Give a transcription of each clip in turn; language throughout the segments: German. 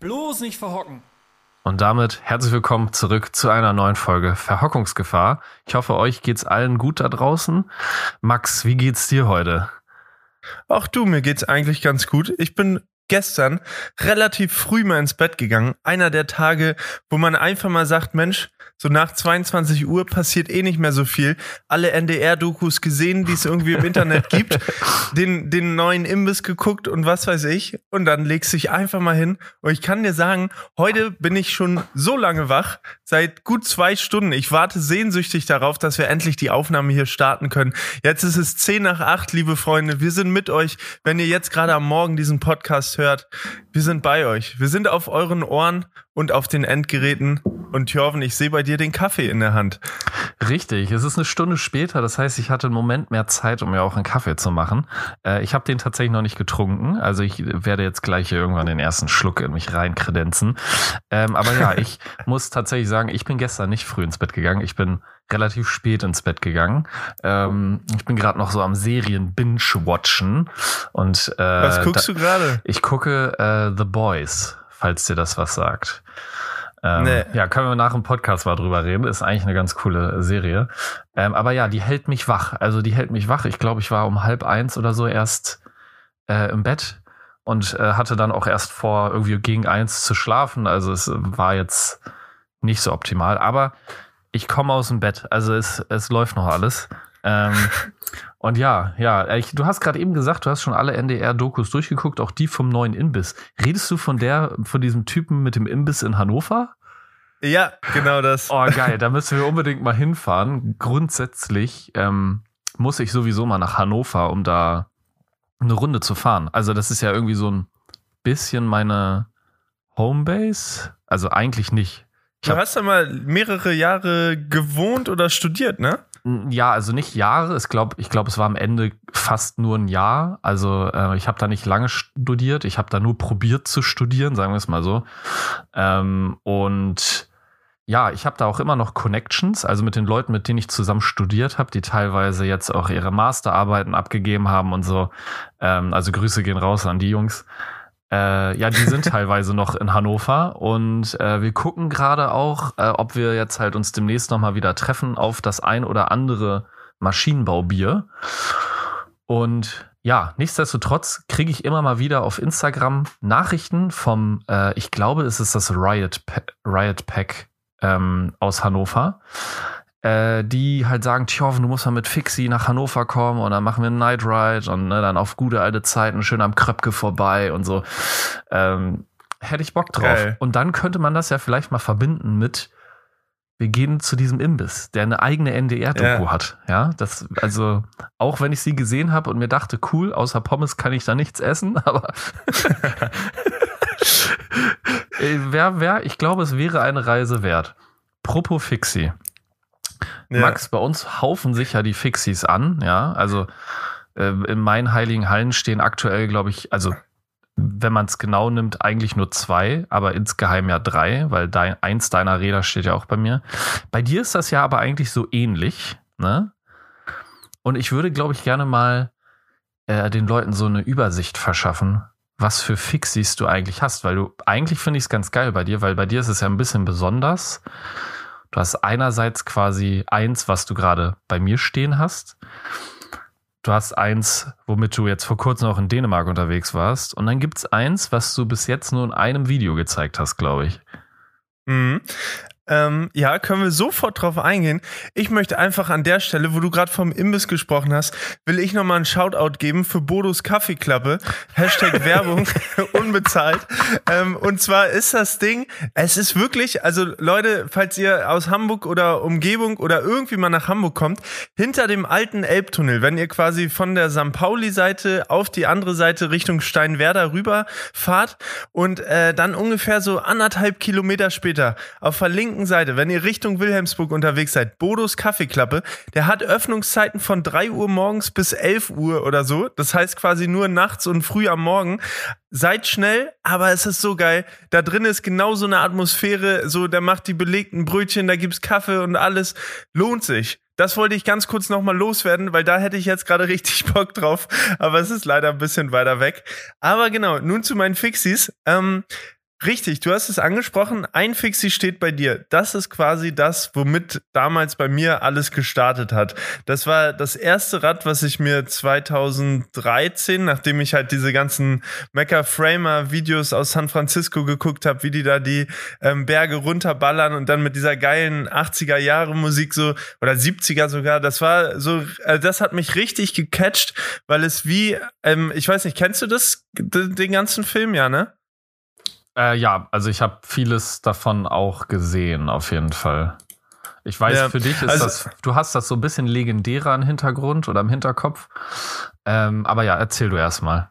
Bloß nicht verhocken. Und damit herzlich willkommen zurück zu einer neuen Folge Verhockungsgefahr. Ich hoffe, euch geht's allen gut da draußen. Max, wie geht's dir heute? Ach du, mir geht's eigentlich ganz gut. Ich bin gestern relativ früh mal ins Bett gegangen. Einer der Tage, wo man einfach mal sagt, Mensch, so nach 22 Uhr passiert eh nicht mehr so viel. Alle NDR-Dokus gesehen, die es irgendwie im Internet gibt, den, den neuen Imbiss geguckt und was weiß ich. Und dann legst du dich einfach mal hin. Und ich kann dir sagen, heute bin ich schon so lange wach, seit gut zwei Stunden. Ich warte sehnsüchtig darauf, dass wir endlich die Aufnahme hier starten können. Jetzt ist es 10 nach 8, liebe Freunde. Wir sind mit euch, wenn ihr jetzt gerade am Morgen diesen Podcast hört. Wir sind bei euch. Wir sind auf euren Ohren und auf den Endgeräten. Und Jörven, ich sehe bei dir den Kaffee in der Hand. Richtig, es ist eine Stunde später, das heißt, ich hatte einen Moment mehr Zeit, um mir auch einen Kaffee zu machen. Äh, ich habe den tatsächlich noch nicht getrunken, also ich werde jetzt gleich irgendwann den ersten Schluck in mich reinkredenzen. Ähm, aber ja, ich muss tatsächlich sagen, ich bin gestern nicht früh ins Bett gegangen, ich bin relativ spät ins Bett gegangen. Ähm, ich bin gerade noch so am Serien Binge-Watchen. Und, äh, Was guckst da, du gerade? Ich gucke äh, The Boys, falls dir das was sagt. Ähm, Nee. Ja, können wir nach dem Podcast mal drüber reden. Ist eigentlich eine ganz coole Serie. Ähm, aber ja, die hält mich wach. Also die hält mich wach. Ich glaube, ich war um halb eins oder so erst äh, im Bett und äh, hatte dann auch erst vor, irgendwie gegen eins zu schlafen. Also es war jetzt nicht so optimal. Aber ich komme aus dem Bett. Also es, es läuft noch alles. Ähm, und ja, ja, ich, du hast gerade eben gesagt, du hast schon alle NDR-Dokus durchgeguckt, auch die vom neuen Imbiss. Redest du von der, von diesem Typen mit dem Imbiss in Hannover? Ja, genau das. Oh, geil, da müssen wir unbedingt mal hinfahren. Grundsätzlich ähm, muss ich sowieso mal nach Hannover, um da eine Runde zu fahren. Also, das ist ja irgendwie so ein bisschen meine Homebase. Also eigentlich nicht. Du hast ja mal mehrere Jahre gewohnt oder studiert, ne? Ja, also nicht Jahre. Ich glaube, ich glaube, es war am Ende fast nur ein Jahr. Also äh, ich habe da nicht lange studiert. Ich habe da nur probiert zu studieren, sagen wir es mal so. Ähm, und ja, ich habe da auch immer noch Connections, also mit den Leuten, mit denen ich zusammen studiert habe, die teilweise jetzt auch ihre Masterarbeiten abgegeben haben und so. Ähm, also Grüße gehen raus an die Jungs. Äh, ja, die sind teilweise noch in Hannover und äh, wir gucken gerade auch, äh, ob wir jetzt halt uns demnächst nochmal wieder treffen auf das ein oder andere Maschinenbaubier. Und ja, nichtsdestotrotz kriege ich immer mal wieder auf Instagram Nachrichten vom, äh, ich glaube, es ist das Riot, Pa- Riot Pack ähm, aus Hannover äh, die halt sagen, Tjoven, du musst mal mit Fixie nach Hannover kommen und dann machen wir einen Night Ride und ne, dann auf gute alte Zeiten schön am Kröpke vorbei und so. Ähm, hätte ich Bock drauf. Geil. Und dann könnte man das ja vielleicht mal verbinden mit wir gehen zu diesem Imbiss, der eine eigene NDR-Doku Ja. hat. Ja, das, also, auch wenn ich sie gesehen habe und mir dachte, cool, außer Pommes kann ich da nichts essen, aber Äh, wer, wer, ich glaube, es wäre eine Reise wert. Propos Fixie. Ja. Max, bei uns haufen sich ja die Fixies an, ja. Also äh, in meinen heiligen Hallen stehen aktuell, glaube ich, also wenn man es genau nimmt, eigentlich nur zwei, aber insgeheim ja drei, weil dein, eins deiner Räder steht ja auch bei mir. Bei dir ist das ja aber eigentlich so ähnlich, ne? Und ich würde, glaube ich, gerne mal äh, den Leuten so eine Übersicht verschaffen, was für Fixies du eigentlich hast, weil du eigentlich finde ich es ganz geil bei dir, weil bei dir ist es ja ein bisschen besonders. Du hast einerseits quasi eins, was du gerade bei mir stehen hast. Du hast eins, womit du jetzt vor kurzem auch in Dänemark unterwegs warst. Und dann gibt's eins, was du bis jetzt nur in einem Video gezeigt hast, glaube ich. Mhm. Ähm, ja, können wir sofort drauf eingehen. Ich möchte einfach an der Stelle, wo du gerade vom Imbiss gesprochen hast, will ich nochmal einen Shoutout geben für Bodos Kaffeeklappe. Hashtag Werbung, unbezahlt. Ähm, und zwar ist das Ding, es ist wirklich, also Leute, falls ihr aus Hamburg oder Umgebung oder irgendwie mal nach Hamburg kommt, hinter dem alten Elbtunnel, wenn ihr quasi von der St. Pauli-Seite auf die andere Seite Richtung Steinwerder rüber fahrt und äh, dann ungefähr so anderthalb Kilometer später auf der linken Seite, wenn ihr Richtung Wilhelmsburg unterwegs seid, Bodos Kaffeeklappe, der hat Öffnungszeiten von 3 Uhr morgens bis 11 Uhr oder so. Das heißt quasi nur nachts und früh am Morgen. Seid schnell, aber es ist so geil. Da drin ist genau so eine Atmosphäre, so, der macht die belegten Brötchen, da gibt's Kaffee und alles. Lohnt sich. Das wollte ich ganz kurz nochmal loswerden, weil da hätte ich jetzt gerade richtig Bock drauf. Aber es ist leider ein bisschen weiter weg. Aber genau, nun zu meinen Fixies. Ähm, Richtig, du hast es angesprochen. Ein Fixie steht bei dir. Das ist quasi das, womit damals bei mir alles gestartet hat. Das war das erste Rad, was ich mir 2013, nachdem ich halt diese ganzen Mecha Framer Videos aus San Francisco geguckt habe, wie die da die ähm, Berge runterballern und dann mit dieser geilen 80er Jahre Musik so oder 70er sogar. Das war so, äh, das hat mich richtig gecatcht, weil es wie, ähm, ich weiß nicht, kennst du das, den ganzen Film, ja, ne? Äh, ja, also ich habe vieles davon auch gesehen, auf jeden Fall. Ich weiß, ja, für dich ist also, das, du hast das so ein bisschen legendärer im Hintergrund oder im Hinterkopf. Ähm, aber ja, erzähl du erst mal.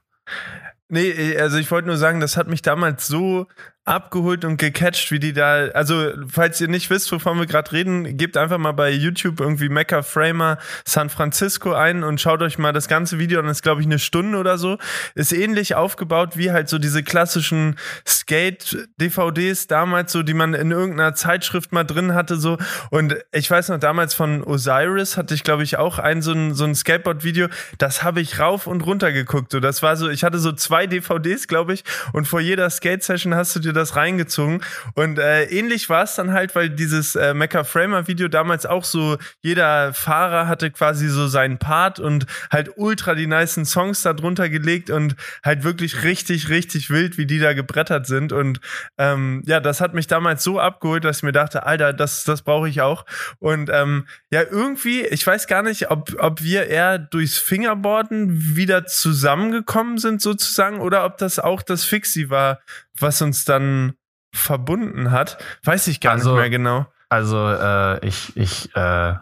Nee, also ich wollte nur sagen, das hat mich damals so abgeholt und gecatcht, wie die da. Also, falls ihr nicht wisst, wovon wir gerade reden, gebt einfach mal bei YouTube irgendwie Mecha Framer San Francisco ein und schaut euch mal das ganze Video an. Das ist, glaube ich, eine Stunde oder so. Ist ähnlich aufgebaut wie halt so diese klassischen Skate-DVDs damals, so die man in irgendeiner Zeitschrift mal drin hatte. so Und ich weiß noch, damals von Osiris hatte ich, glaube ich, auch ein so ein, so ein Skateboard-Video. Das habe ich rauf und runter geguckt. So, das war so, ich hatte so zwei DVDs, glaube ich, und vor jeder Skate-Session hast du dir das reingezogen. Und äh, ähnlich war es dann halt, weil dieses äh, Mecha Framer Video damals auch so, jeder Fahrer hatte quasi so seinen Part und halt ultra die nicen Songs da drunter gelegt und halt wirklich richtig, richtig wild, wie die da gebrettert sind. Und ähm, ja, das hat mich damals so abgeholt, dass ich mir dachte, Alter, das, das brauche ich auch. Und ähm, ja, irgendwie, ich weiß gar nicht, ob, ob wir eher durchs Fingerboarden wieder zusammengekommen sind, sozusagen, oder ob das auch das Fixie war, was uns dann verbunden hat, weiß ich gar also, nicht mehr genau. Also äh, ich, ich, äh,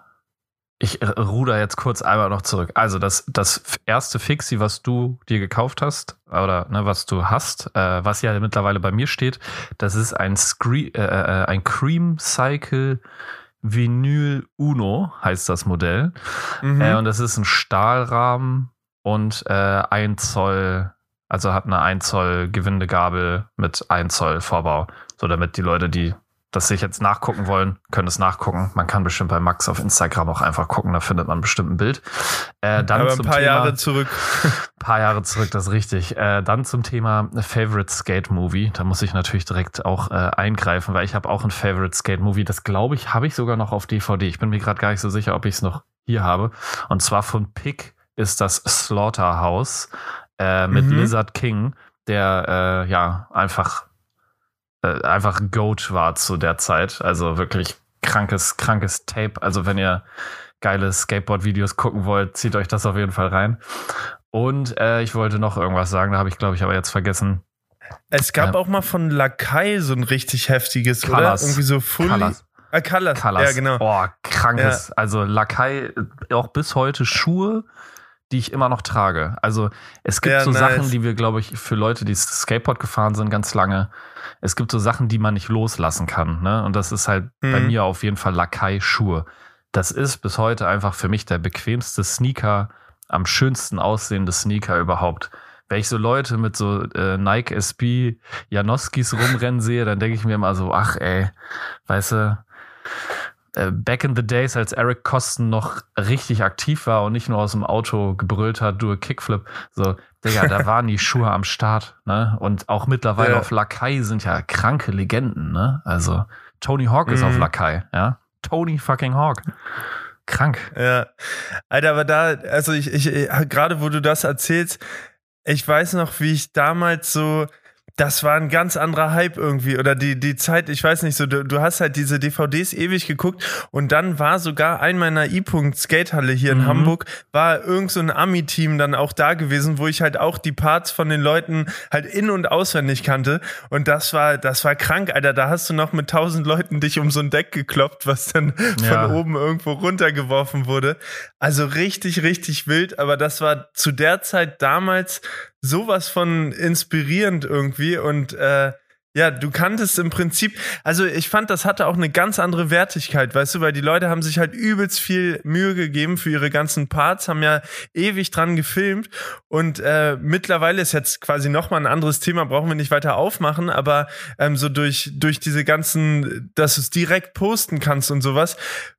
ich ruder jetzt kurz einmal noch zurück. Also das, das erste Fixie, was du dir gekauft hast, oder ne, was du hast, äh, was ja mittlerweile bei mir steht, das ist ein, Scree äh, äh, ein Cream Cycle Vinyl Uno, heißt das Modell. Mhm. Äh, und das ist ein Stahlrahmen und ein Zoll also hat eine 1 Zoll Gewindegabel mit 1 Zoll Vorbau. So damit die Leute, die das sich jetzt nachgucken wollen, können es nachgucken. Man kann bestimmt bei Max auf Instagram auch einfach gucken, da findet man bestimmt ein Bild. Äh, dann Aber ein paar Thema, Jahre zurück. paar Jahre zurück, das ist richtig. Äh, dann zum Thema Favorite Skate Movie. Da muss ich natürlich direkt auch äh, eingreifen, weil ich habe auch ein Favorite Skate Movie. Das glaube ich, habe ich sogar noch auf DVD. Ich bin mir gerade gar nicht so sicher, ob ich es noch hier habe. Und zwar von Pick ist das Slaughterhouse äh, mit mhm. Lizard King, der äh, ja einfach äh, einfach Goat war zu der Zeit. Also wirklich krankes, krankes Tape. Also wenn ihr geile Skateboard-Videos gucken wollt, zieht euch das auf jeden Fall rein. Und äh, ich wollte noch irgendwas sagen, da habe ich, glaube ich, aber jetzt vergessen. Es gab auch mal von Lakai so ein richtig heftiges, Colors. oder? Irgendwie so Fully. Colors. Ah, Colors. Colors. Ja, genau. Boah, krankes. Ja. Also Lakai, auch bis heute Schuhe, die ich immer noch trage. Also es gibt ja, so nice. Sachen, die wir, glaube ich, für Leute, die Skateboard gefahren sind, ganz lange, es gibt so Sachen, die man nicht loslassen kann. Ne? Und das ist halt mhm. bei mir auf jeden Fall Lakai-Schuhe. Das ist bis heute einfach für mich der bequemste Sneaker, am schönsten aussehende Sneaker überhaupt. Wenn ich so Leute mit so äh, Nike SB Janoskis rumrennen sehe, dann denke ich mir immer so, ach ey, weißt du, back in the days, als Eric Kosten noch richtig aktiv war und nicht nur aus dem Auto gebrüllt hat, du Kickflip, so, Digga, da waren die Schuhe am Start, ne? Und auch mittlerweile ja. auf Lakai sind ja kranke Legenden, ne? Also, Tony Hawk mhm. ist auf mhm. Lakai, ja? Tony fucking Hawk. Krank. Ja. Alter, aber da, also ich, ich, gerade wo du das erzählst, ich weiß noch, wie ich damals so, das war ein ganz anderer Hype irgendwie. Oder die, die Zeit, ich weiß nicht so, du, du hast halt diese DVDs ewig geguckt und dann war sogar ein meiner E-Punkt Skatehalle hier in mhm. Hamburg, war irgend so ein Ami-Team dann auch da gewesen, wo ich halt auch die Parts von den Leuten halt in- und auswendig kannte. Und das war, das war krank, Alter. Da hast du noch mit tausend Leuten dich um so ein Deck gekloppt, was dann ja. von oben irgendwo runtergeworfen wurde. Also richtig, richtig wild. Aber das war zu der Zeit damals sowas von inspirierend irgendwie und äh, Ja, du kanntest im Prinzip, also ich fand, das hatte auch eine ganz andere Wertigkeit, weißt du, weil die Leute haben sich halt übelst viel Mühe gegeben für ihre ganzen Parts, haben ja ewig dran gefilmt und äh, mittlerweile ist jetzt quasi nochmal ein anderes Thema, brauchen wir nicht weiter aufmachen, aber ähm, so durch, durch diese ganzen, dass du es direkt posten kannst und sowas,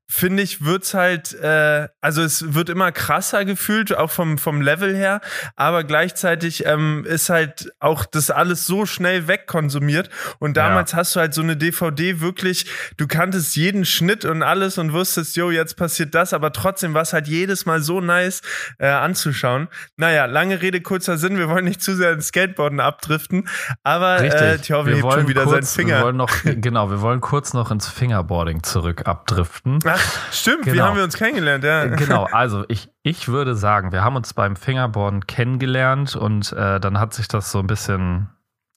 finde ich, wird's halt, äh, also es wird immer krasser gefühlt, auch vom, vom Level her, aber gleichzeitig ähm, ist halt auch das alles so schnell wegkonsumiert. Und damals ja. hast du halt so eine DVD wirklich, du kanntest jeden Schnitt und alles und wusstest, jo, jetzt passiert das, aber trotzdem war es halt jedes Mal so nice äh, anzuschauen. Naja, lange Rede, kurzer Sinn, wir wollen nicht zu sehr ins Skateboarden abdriften, aber äh, Thorben hebt schon wieder kurz, seinen Finger. Wir wollen noch, genau, wir wollen kurz noch ins Fingerboarding zurück abdriften. Ach, stimmt, genau. wie haben wir uns kennengelernt, ja. Äh, genau, also ich, ich würde sagen, wir haben uns beim Fingerboarden kennengelernt und äh, dann hat sich das so ein bisschen,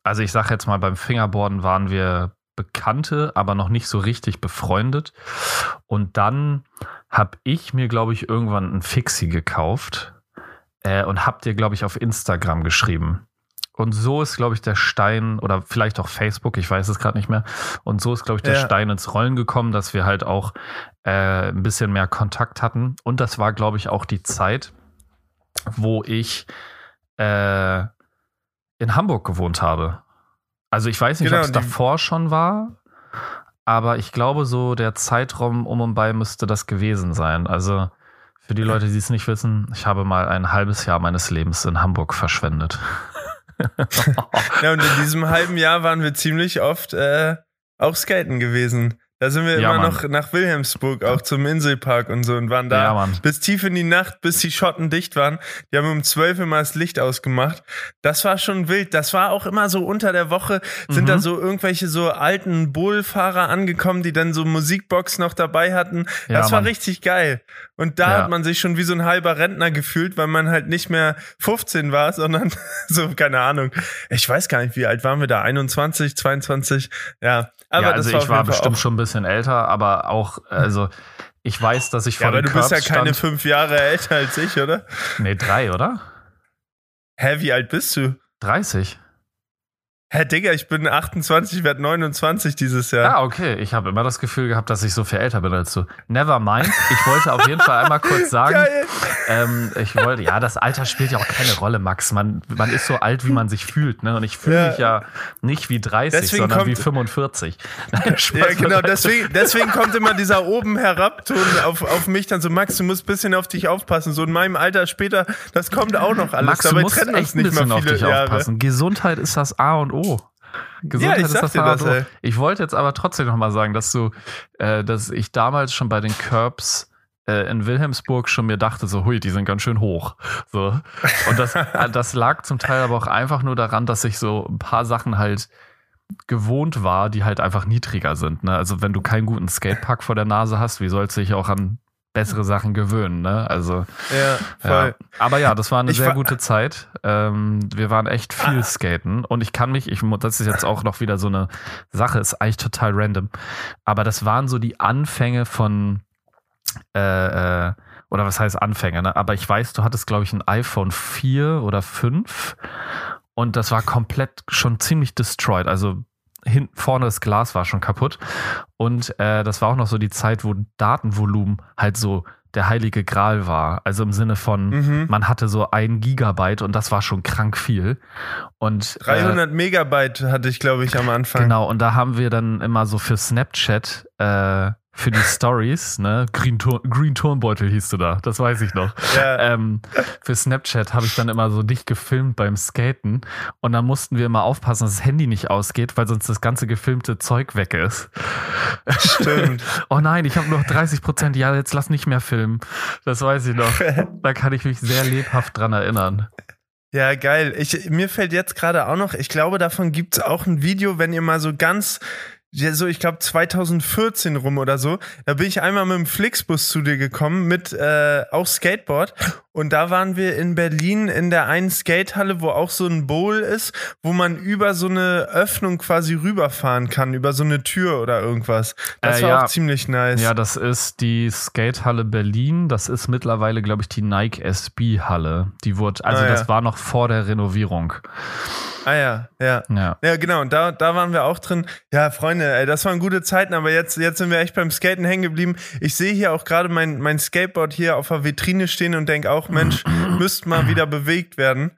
also ich sage jetzt mal, beim Fingerboarden waren wir Bekannte, aber noch nicht so richtig befreundet. Und dann habe ich mir, glaube ich, irgendwann ein Fixie gekauft äh, und hab dir, glaube ich, auf Instagram geschrieben. Und so ist, glaube ich, der Stein oder vielleicht auch Facebook, ich weiß es gerade nicht mehr. Und so ist, glaube ich, der ja. Stein ins Rollen gekommen, dass wir halt auch äh, ein bisschen mehr Kontakt hatten. Und das war, glaube ich, auch die Zeit, wo ich äh, in Hamburg gewohnt habe. Also ich weiß nicht, genau, ob es davor schon war, aber ich glaube, so der Zeitraum um und bei müsste das gewesen sein. Also für die Leute, die es nicht wissen, ich habe mal ein halbes Jahr meines Lebens in Hamburg verschwendet. ja, und in diesem halben Jahr waren wir ziemlich oft äh, auch skaten gewesen. Da sind wir ja, immer Mann. noch nach Wilhelmsburg, auch zum Inselpark und so und waren da ja, bis tief in die Nacht, bis die Schotten dicht waren. Die haben um zwölf immer das Licht ausgemacht. Das war schon wild. Das war auch immer so unter der Woche, sind mhm. da so irgendwelche so alten Bullfahrer angekommen, die dann so Musikbox noch dabei hatten. Das ja, war richtig geil. Und da hat man sich schon wie so ein halber Rentner gefühlt, weil man halt nicht mehr 15 war, sondern so, keine Ahnung. Ich weiß gar nicht, wie alt waren wir da? 21, 22? Ja. Aber ja, also ich war bestimmt schon ein bisschen älter, aber auch, also ich weiß, dass ich von ja, aber du bist ja keine fünf Jahre älter als ich, oder? Nee, drei, oder? Hä, wie alt bist du? 30. Herr Digga, ich bin 28, werde 29 dieses Jahr. Ah, okay. Ich habe immer das Gefühl gehabt, dass ich so viel älter bin als du. Never mind. Ich wollte auf jeden Fall einmal kurz sagen, ähm, ich wollte, ja, das Alter spielt ja auch keine Rolle, Max. Man, man ist so alt, wie man sich fühlt, ne? Und ich fühle ja. mich ja nicht wie 30, deswegen sondern wie 45. ja, genau. Deswegen, deswegen kommt immer dieser oben herabton auf, auf mich dann so, Max, du musst ein bisschen auf dich aufpassen. So in meinem Alter später, das kommt auch noch alles. Max, du musst echt ein bisschen auf dich Jahre. aufpassen. Gesundheit ist das A und O. O. Gesundheit ja, ich ist das, das ey. Ich wollte jetzt aber trotzdem noch mal sagen, dass du, äh, dass ich damals schon bei den Curbs äh, in Wilhelmsburg schon mir dachte, so, hui, die sind ganz schön hoch. So. Und das, äh, das lag zum Teil aber auch einfach nur daran, dass ich so ein paar Sachen halt gewohnt war, die halt einfach niedriger sind. Ne? Also wenn du keinen guten Skatepark vor der Nase hast, wie sollst du dich auch an bessere Sachen gewöhnen, ne? Also. Ja, voll. Ja. Aber ja, das war eine ich sehr war, gute Zeit. Ähm, wir waren echt viel ah. skaten und ich kann mich, ich, das ist jetzt auch noch wieder so eine Sache, ist eigentlich total random. Aber das waren so die Anfänge von, äh, äh, oder was heißt Anfänge, ne? Aber ich weiß, du hattest, glaube ich, ein iPhone 4 oder 5 und das war komplett schon ziemlich destroyed. Also hinten vorne das Glas war schon kaputt. Und äh, das war auch noch so die Zeit, wo Datenvolumen halt so der heilige Gral war. Also im Sinne von, mhm. man hatte so ein Gigabyte und das war schon krank viel. Und 300 äh, Megabyte hatte ich, glaube ich, am Anfang. Genau, und da haben wir dann immer so für Snapchat äh, für die Stories, ne? Green, Tur Green Turnbeutel hieß du da, das weiß ich noch. Ja. Ähm, für Snapchat habe ich dann immer so dich gefilmt beim Skaten und dann mussten wir immer aufpassen, dass das Handy nicht ausgeht, weil sonst das ganze gefilmte Zeug weg ist. Stimmt. oh nein, ich habe noch 30 Prozent, ja, jetzt lass nicht mehr filmen. Das weiß ich noch. Da kann ich mich sehr lebhaft dran erinnern. Ja, geil. Ich, mir fällt jetzt gerade auch noch, ich glaube, davon gibt's auch ein Video, wenn ihr mal so ganz ja, so, ich glaube 2014 rum oder so, da bin ich einmal mit dem Flixbus zu dir gekommen, mit äh, auch Skateboard. Und da waren wir in Berlin in der einen Skatehalle, wo auch so ein Bowl ist, wo man über so eine Öffnung quasi rüberfahren kann, über so eine Tür oder irgendwas. Das Äh, war ja. auch ziemlich nice. Ja, das ist die Skatehalle Berlin. Das ist mittlerweile, glaube ich, die Nike SB Halle. Die wurde, also Ah, ja. das war noch vor der Renovierung. Ah ja, ja. Ja. Ja, genau, und da, da waren wir auch drin. Ja, Freunde, ey, das waren gute Zeiten, aber jetzt, jetzt sind wir echt beim Skaten hängen geblieben. Ich sehe hier auch gerade mein, mein Skateboard hier auf der Vitrine stehen und denke auch, Mensch, müsste mal wieder bewegt werden.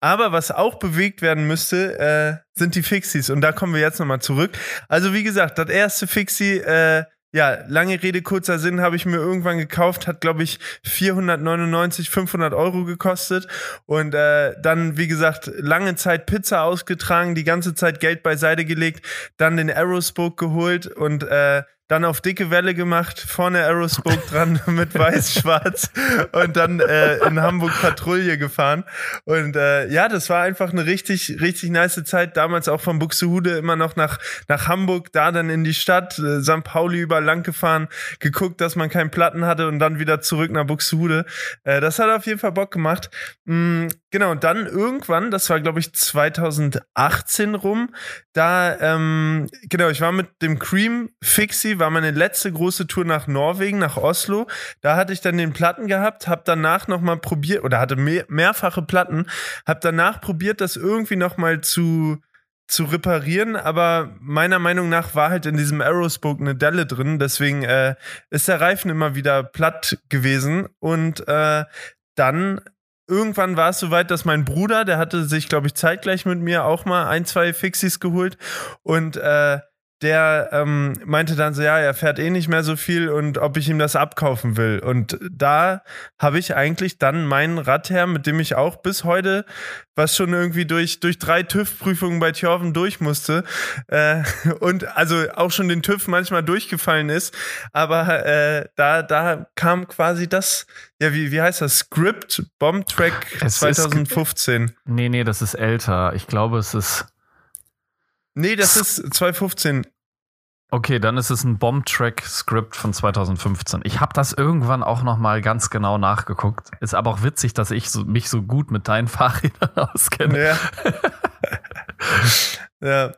Aber was auch bewegt werden müsste, äh, sind die Fixies. Und da kommen wir jetzt nochmal zurück. Also, wie gesagt, das erste Fixie, äh, ja, lange Rede, kurzer Sinn, habe ich mir irgendwann gekauft, hat, glaube ich, 499, 500 Euro gekostet. Und äh, dann, wie gesagt, lange Zeit Pizza ausgetragen, die ganze Zeit Geld beiseite gelegt, dann den Aerospoke geholt und äh, dann auf dicke Welle gemacht, vorne Aerospoke dran mit weiß-schwarz und dann äh, in Hamburg Patrouille gefahren. Und äh, ja, das war einfach eine richtig, richtig nice Zeit. Damals auch von Buxtehude immer noch nach, nach Hamburg, da dann in die Stadt, äh, St. Pauli über lang gefahren, geguckt, dass man keinen Platten hatte und dann wieder zurück nach Buxtehude. Äh, das hat auf jeden Fall Bock gemacht. Mm, genau, und dann irgendwann, das war glaube ich 2018 rum, da, ähm, genau, ich war mit dem Cream Fixie, war meine letzte große Tour nach Norwegen, nach Oslo. Da hatte ich dann den Platten gehabt, hab danach nochmal probiert, oder hatte mehr, mehrfache Platten, hab danach probiert, das irgendwie nochmal zu zu reparieren, aber meiner Meinung nach war halt in diesem Aerospoke eine Delle drin, deswegen äh, ist der Reifen immer wieder platt gewesen. Und äh, dann irgendwann war es soweit, dass mein Bruder, der hatte sich, glaube ich, zeitgleich mit mir auch mal ein, zwei Fixies geholt. Und äh, der ähm, meinte dann so, ja, er fährt eh nicht mehr so viel und ob ich ihm das abkaufen will. Und da habe ich eigentlich dann meinen Rad her, mit dem ich auch bis heute, was schon irgendwie durch, durch drei TÜV-Prüfungen bei Thjörven durch musste äh, und also auch schon den TÜV manchmal durchgefallen ist, aber äh, da, da kam quasi das, ja, wie, wie heißt das? Script Bomb Track Es ist- 2015. Nee, nee, das ist älter. Ich glaube, es ist. Nee, das ist 2015. Okay, dann ist es ein Bomb-Track-Script von 2015. Ich habe das irgendwann auch noch mal ganz genau nachgeguckt. Ist aber auch witzig, dass ich so, mich so gut mit deinen Fahrrädern auskenne. Ja. ja.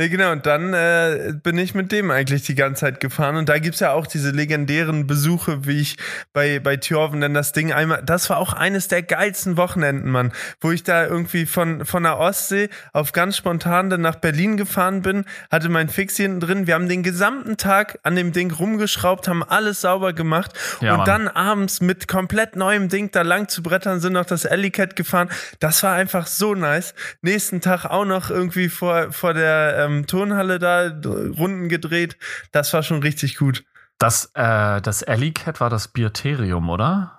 Nee, genau, und dann äh, bin ich mit dem eigentlich die ganze Zeit gefahren. Und da gibt's ja auch diese legendären Besuche, wie ich bei, bei Thjörven dann das Ding einmal. Das war auch eines der geilsten Wochenenden, Mann, wo ich da irgendwie von, von der Ostsee auf ganz spontan dann nach Berlin gefahren bin, hatte mein Fix hinten drin. Wir haben den gesamten Tag an dem Ding rumgeschraubt, haben alles sauber gemacht Ja, und Mann. dann abends mit komplett neuem Ding da lang zu brettern, sind noch das Alley Cat gefahren. Das war einfach so nice. Nächsten Tag auch noch irgendwie vor, vor der ähm, Turnhalle da Runden gedreht. Das war schon richtig gut. Das, äh, das Alley Cat war das Bierterium, oder?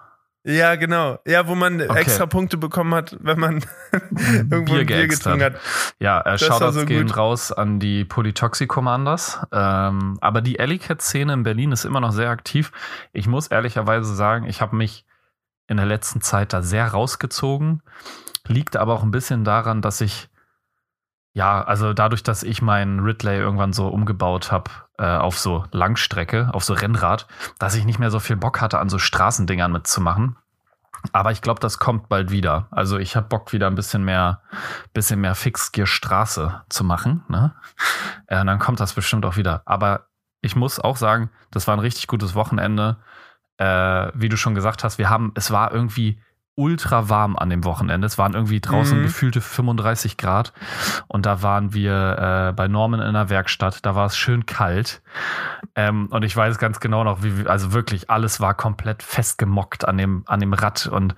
Ja, genau. Ja, wo man Okay. extra Punkte bekommen hat, wenn man irgendwo Bier ein Bier getrunken hat. hat. Ja, äh, war Shoutouts so gehen gut. raus an die Polytoxic-Commanders. Ähm, aber die Alley Cat-Szene in Berlin ist immer noch sehr aktiv. Ich muss ehrlicherweise sagen, ich habe mich in der letzten Zeit da sehr rausgezogen. Liegt aber auch ein bisschen daran, dass ich, ja, also dadurch, dass ich meinen Ridley irgendwann so umgebaut habe äh, auf so Langstrecke, auf so Rennrad, dass ich nicht mehr so viel Bock hatte, an so Straßendingern mitzumachen. Aber ich glaube, das kommt bald wieder. Also ich habe Bock wieder ein bisschen mehr, bisschen mehr Fixgear-Straße zu machen. Ne? Äh, dann kommt das bestimmt auch wieder. Aber ich muss auch sagen, das war ein richtig gutes Wochenende. Äh, wie du schon gesagt hast, wir haben, es war irgendwie ultra warm an dem Wochenende. Es waren irgendwie draußen Mhm. gefühlte 35 Grad. Und da waren wir äh, bei Norman in der Werkstatt. Da war es schön kalt. Ähm, und ich weiß ganz genau noch, wie, also wirklich, alles war komplett festgemockt an dem, an dem Rad. Und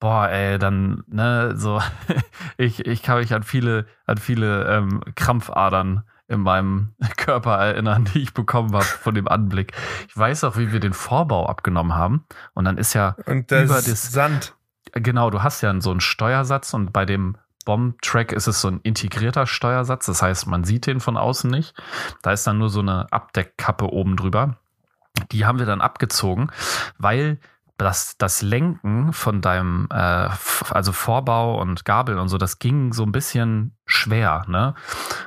boah, ey, dann, ne, so, ich, ich kann mich an viele, an viele ähm, Krampfadern in meinem Körper erinnern, die ich bekommen habe von dem Anblick. Ich weiß auch, wie wir den Vorbau abgenommen haben. Und dann ist ja Und das, Über das- Sand. Genau, du hast ja so einen Steuersatz und bei dem Bomb-Track ist es so ein integrierter Steuersatz. Das heißt, man sieht den von außen nicht. Da ist dann nur so eine Abdeckkappe oben drüber. Die haben wir dann abgezogen, weil das, das Lenken von deinem, äh, also Vorbau und Gabel und so, das ging so ein bisschen schwer, ne?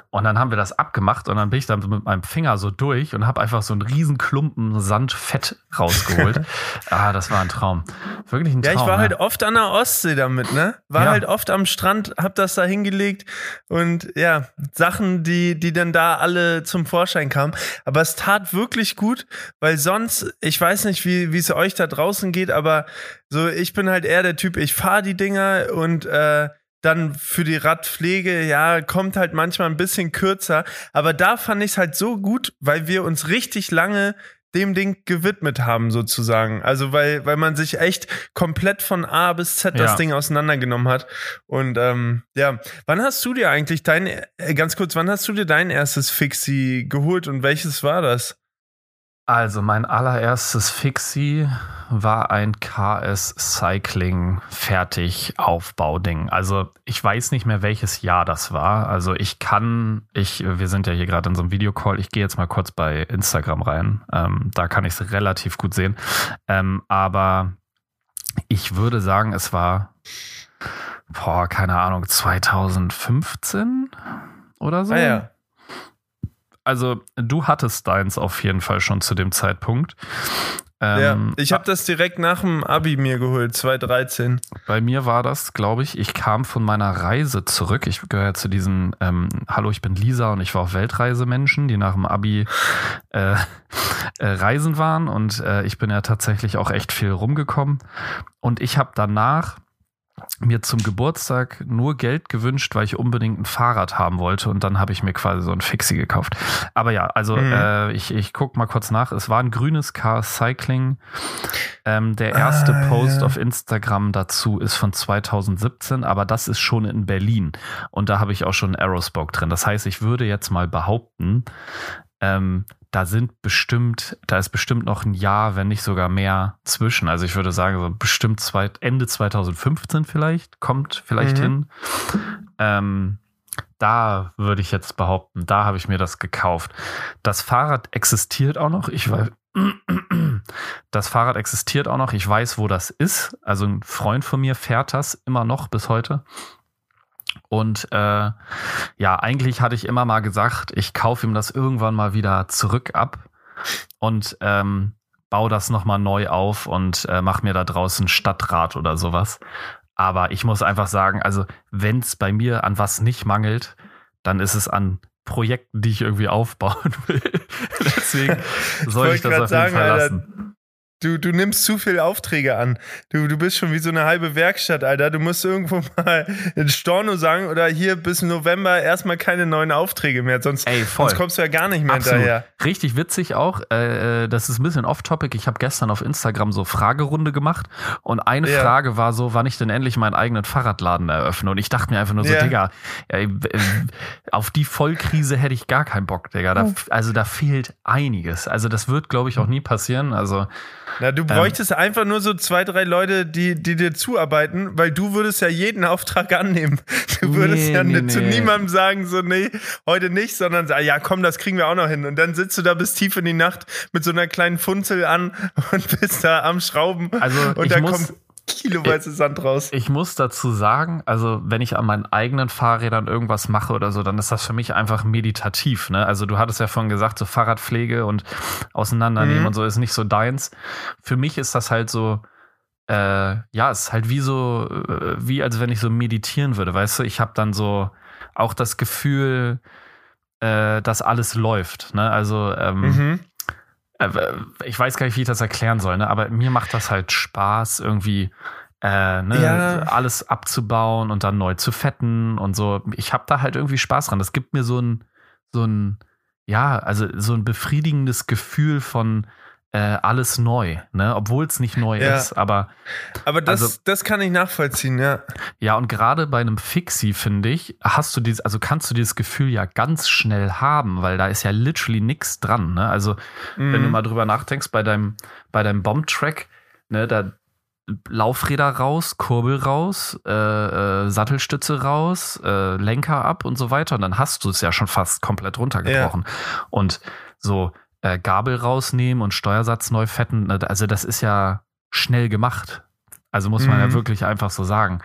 Und dann haben wir das abgemacht und dann bin ich dann mit meinem Finger so durch und habe einfach so einen riesen Klumpen Sandfett rausgeholt. ah, das war ein Traum. Wirklich ein Traum. Ja, ich war ne? halt oft an der Ostsee damit, ne? War Ja. halt oft am Strand, hab das da hingelegt und ja, Sachen, die, die dann da alle zum Vorschein kamen. Aber es tat wirklich gut, weil sonst, ich weiß nicht, wie wie es euch da draußen geht, aber so, ich bin halt eher der Typ, ich fahre die Dinger und äh, dann für die Radpflege, ja, kommt halt manchmal ein bisschen kürzer. Aber da fand ich es halt so gut, weil wir uns richtig lange dem Ding gewidmet haben, sozusagen. Also, weil, weil man sich echt komplett von A bis Z das Ja. Ding auseinandergenommen hat. Und ähm, ja, wann hast du dir eigentlich dein, äh, ganz kurz, wann hast du dir dein erstes Fixie geholt und welches war das? Also mein allererstes Fixie war ein KS Cycling fertig Aufbauding. Also ich weiß nicht mehr welches Jahr das war. Also ich kann, ich, wir sind ja hier gerade in so einem Videocall. Ich gehe jetzt mal kurz bei Instagram rein. Ähm, da kann ich es relativ gut sehen. Ähm, aber ich würde sagen, es war, boah, keine Ahnung, 2015 oder so. Ah ja. Also du hattest deins auf jeden Fall schon zu dem Zeitpunkt. ja. Ähm, Ich habe das direkt nach dem Abi mir geholt, 2013. Bei mir war das, glaube ich, ich kam von meiner Reise zurück. Ich gehöre zu diesen, ähm, hallo, ich bin Lisa und ich war auf Weltreisemenschen, die nach dem Abi äh, äh, reisen waren. Und äh, ich bin ja tatsächlich auch echt viel rumgekommen. Und ich habe danach mir zum Geburtstag nur Geld gewünscht, weil ich unbedingt ein Fahrrad haben wollte und dann habe ich mir quasi so ein Fixie gekauft. Aber ja, also Mhm. äh, ich, ich guck mal kurz nach. Es war ein grünes Car Cycling. Ähm, der erste Ah, Post ja. auf Instagram dazu ist von 2017, aber das ist schon in Berlin und da habe ich auch schon Aerospoke drin. Das heißt, ich würde jetzt mal behaupten, ähm, da sind bestimmt, da ist bestimmt noch ein Jahr, wenn nicht sogar mehr zwischen. Also ich würde sagen, so bestimmt zwei, Ende 2015 vielleicht, kommt vielleicht Mhm. hin. Ähm, da würde ich jetzt behaupten, da habe ich mir das gekauft. Das Fahrrad existiert auch noch. Ich weiß, das Fahrrad existiert auch noch. Ich weiß, wo das ist. Also ein Freund von mir fährt das immer noch bis heute. Und äh, ja, eigentlich hatte ich immer mal gesagt, ich kaufe ihm das irgendwann mal wieder zurück ab und ähm, baue das nochmal neu auf und äh, mache mir da draußen Stadtrat oder sowas. Aber ich muss einfach sagen, also wenn es bei mir an was nicht mangelt, dann ist es an Projekten, die ich irgendwie aufbauen will. Deswegen soll ich, wollte das auf jeden sagen, Fall Alter, lassen. Du, du nimmst zu viel Aufträge an. Du, du bist schon wie so eine halbe Werkstatt, Alter. Du musst irgendwo mal in Storno sagen oder hier bis November erstmal keine neuen Aufträge mehr. Sonst, Ey, sonst kommst du ja gar nicht mehr Absolut. hinterher. Richtig witzig auch. Äh, äh, das ist ein bisschen off-topic. Ich habe gestern auf Instagram so Fragerunde gemacht und eine Ja. Frage war so, wann ich denn endlich meinen eigenen Fahrradladen eröffne. Und ich dachte mir einfach nur so, Ja. Digga, äh, auf die Vollkrise hätte ich gar keinen Bock, Digga. Da, also da fehlt einiges. Also das wird, glaube ich, auch nie passieren. Also Na, du bräuchtest einfach nur so zwei, drei Leute, die, die dir zuarbeiten, weil du würdest ja jeden Auftrag annehmen. Du würdest Nee, ja nee, ni- zu nee. niemandem sagen, so, nee, heute nicht, sondern sagen, ja, komm, das kriegen wir auch noch hin. Und dann sitzt du da bis tief in die Nacht mit so einer kleinen Funzel an und bist da am Schrauben. Also, und ich da muss- kommt kiloweise Sand raus. Ich muss dazu sagen, also wenn ich an meinen eigenen Fahrrädern irgendwas mache oder so, dann ist das für mich einfach meditativ. Ne? Also du hattest ja vorhin gesagt, so Fahrradpflege und auseinandernehmen Mhm. und so ist nicht so deins. Für mich ist das halt so, äh, ja, es ist halt wie so, äh, wie als wenn ich so meditieren würde, weißt du? Ich habe dann so auch das Gefühl, äh, dass alles läuft. Ne? Also ähm, Mhm. Äh, ich weiß gar nicht, wie ich das erklären soll, ne? aber mir macht das halt Spaß, irgendwie äh, ne, Ja. alles abzubauen und dann neu zu fetten und so. Ich habe da halt irgendwie Spaß dran. Das gibt mir so ein, so ein, ja, also so ein befriedigendes Gefühl von äh, alles neu, ne? obwohl es nicht neu Ja. ist. Aber Aber das, Also- das kann ich nachvollziehen, ja. ja, und gerade bei einem Fixie, finde ich, hast du dieses, also kannst du dieses Gefühl ja ganz schnell haben, weil da ist ja literally nichts dran. Ne? Also, wenn du Mhm. mal drüber nachdenkst, bei deinem, bei deinem Bomb-Track, ne, da Laufräder raus, Kurbel raus, äh, äh, Sattelstütze raus, äh, Lenker ab und so weiter. Und dann hast du es ja schon fast komplett runtergebrochen. Und so äh, Gabel rausnehmen und Steuersatz neu fetten, also das ist ja schnell gemacht. Also muss man Mhm. ja wirklich einfach so sagen.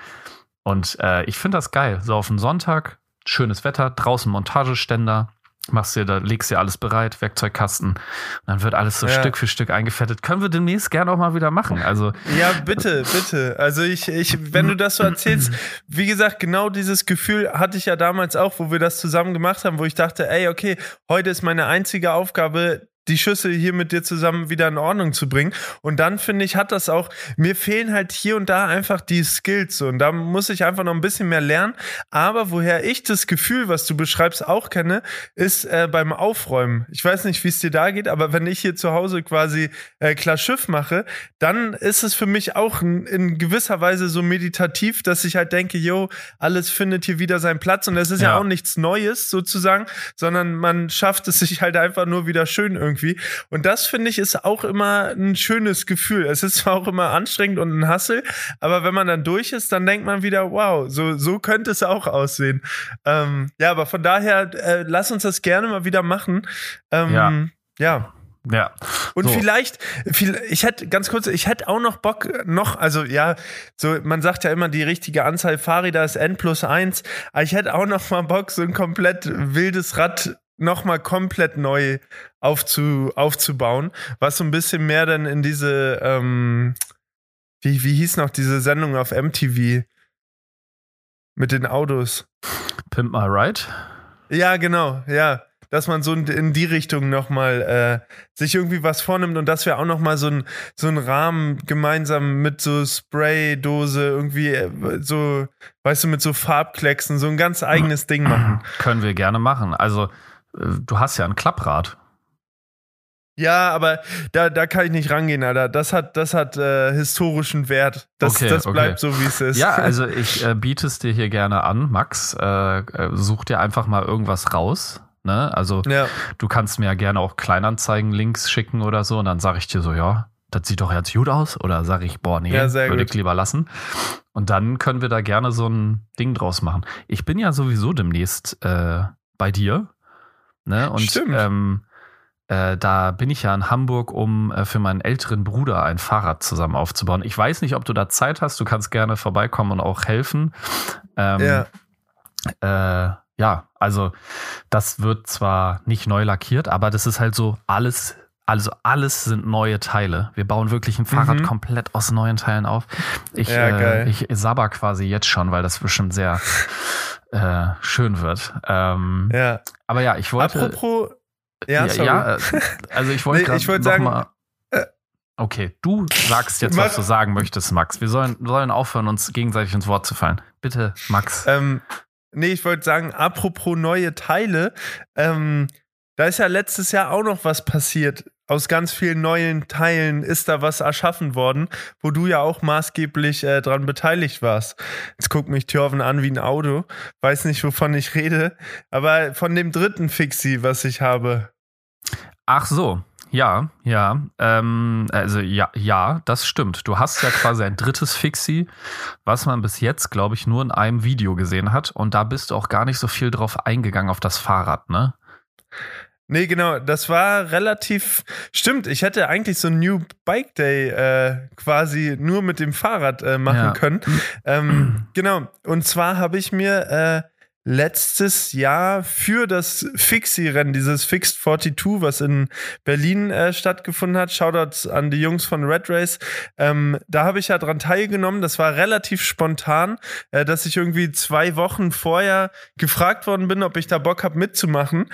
Und äh, ich finde das geil. So auf einen Sonntag schönes Wetter, draußen Montageständer, machst dir da, legst dir alles bereit, Werkzeugkasten, dann wird alles so ja. Stück für Stück eingefettet. Können wir demnächst gerne auch mal wieder machen. Also ja, bitte, bitte. Also ich, ich, wenn du das so erzählst, wie gesagt, genau dieses Gefühl hatte ich ja damals auch, wo wir das zusammen gemacht haben, wo ich dachte, ey, okay, heute ist meine einzige Aufgabe, die Schüssel hier mit dir zusammen wieder in Ordnung zu bringen. Und dann finde ich, hat das auch, mir fehlen halt hier und da einfach die Skills. So. Und da muss ich einfach noch ein bisschen mehr lernen. Aber woher ich das Gefühl, was du beschreibst, auch kenne, ist äh, beim Aufräumen. Ich weiß nicht, wie es dir da geht, aber wenn ich hier zu Hause quasi äh, klar Schiff mache, dann ist es für mich auch in, in gewisser Weise so meditativ, dass ich halt denke, yo, alles findet hier wieder seinen Platz. Und es ist ja. ja auch nichts Neues sozusagen, sondern man schafft es sich halt einfach nur wieder schön irgendwie irgendwie. Und das finde ich ist auch immer ein schönes Gefühl. Es ist zwar auch immer anstrengend und ein Hassel, aber wenn man dann durch ist, dann denkt man wieder, wow, so, so könnte es auch aussehen. Ähm, ja, aber von daher, äh, lass uns das gerne mal wieder machen. Ähm, ja. ja. Ja. Und so. vielleicht, ich hätte ganz kurz, ich hätte auch noch Bock, noch, also ja, so, man sagt ja immer, die richtige Anzahl Fahrräder ist N plus eins, aber ich hätte auch noch mal Bock, so ein komplett wildes Rad nochmal komplett neu aufzu, aufzubauen, was so ein bisschen mehr dann in diese, ähm, wie, wie hieß noch diese Sendung auf MTV mit den Autos? Pimp My Ride? Ja, genau, ja. Dass man so in die Richtung nochmal äh, sich irgendwie was vornimmt und dass wir auch nochmal so ein, so Rahmen gemeinsam mit so Spraydose irgendwie äh, so, weißt du, mit so Farbklecksen, so ein ganz eigenes Ding machen. Können wir gerne machen. Also du hast ja ein Klapprad. Ja, aber da, da kann ich nicht rangehen, Alter. Das hat, das hat äh, historischen Wert. Das, okay, das bleibt okay. so, wie es ist. Ja, also ich äh, biete es dir hier gerne an, Max. Äh, äh, such dir einfach mal irgendwas raus. Ne? Also ja. du kannst mir ja gerne auch Kleinanzeigen-Links schicken oder so und dann sage ich dir so, ja, das sieht doch jetzt gut aus. Oder sage ich, boah, nee, ja, würde ich lieber lassen. Und dann können wir da gerne so ein Ding draus machen. Ich bin ja sowieso demnächst äh, bei dir Ne? Und Stimmt. Ähm, äh, da bin ich ja in Hamburg, um äh, für meinen älteren Bruder ein Fahrrad zusammen aufzubauen. Ich weiß nicht, ob du da Zeit hast. Du kannst gerne vorbeikommen und auch helfen. Ähm, ja. Äh, ja, also das wird zwar nicht neu lackiert, aber das ist halt so alles also alles sind neue Teile. Wir bauen wirklich ein Fahrrad mhm. komplett aus neuen Teilen auf. Ich, ja, äh, ich sabber quasi jetzt schon, weil das bestimmt sehr äh, schön wird. Ähm, ja. Aber ja, ich wollte. Apropos. Ja, ja, ja äh, also ich wollte nee, wollt sagen. Mal, äh, okay, du sagst jetzt, was du sagen möchtest, Max. Wir sollen, sollen aufhören, uns gegenseitig ins Wort zu fallen. Bitte, Max. Ähm, nee, ich wollte sagen, apropos neue Teile, ähm, da ist ja letztes Jahr auch noch was passiert aus ganz vielen neuen Teilen ist da was erschaffen worden, wo du ja auch maßgeblich äh, dran beteiligt warst. Jetzt guckt mich Thorven an wie ein Auto, weiß nicht, wovon ich rede, aber von dem dritten Fixie, was ich habe. Ach so, ja, ja, ähm, also ja, ja, das stimmt. Du hast ja quasi ein drittes Fixie, was man bis jetzt, glaube ich, nur in einem Video gesehen hat. Und da bist du auch gar nicht so viel drauf eingegangen auf das Fahrrad, ne? Nee, genau, das war relativ. Stimmt, ich hätte eigentlich so ein New Bike Day äh, quasi nur mit dem Fahrrad äh, machen ja. können. Ähm, genau, und zwar habe ich mir äh, letztes Jahr für das Fixie-Rennen, dieses Fixed 42, was in Berlin äh, stattgefunden hat. Shoutouts an die Jungs von Red Race. Ähm, da habe ich ja dran teilgenommen. Das war relativ spontan, äh, dass ich irgendwie zwei Wochen vorher gefragt worden bin, ob ich da Bock habe mitzumachen.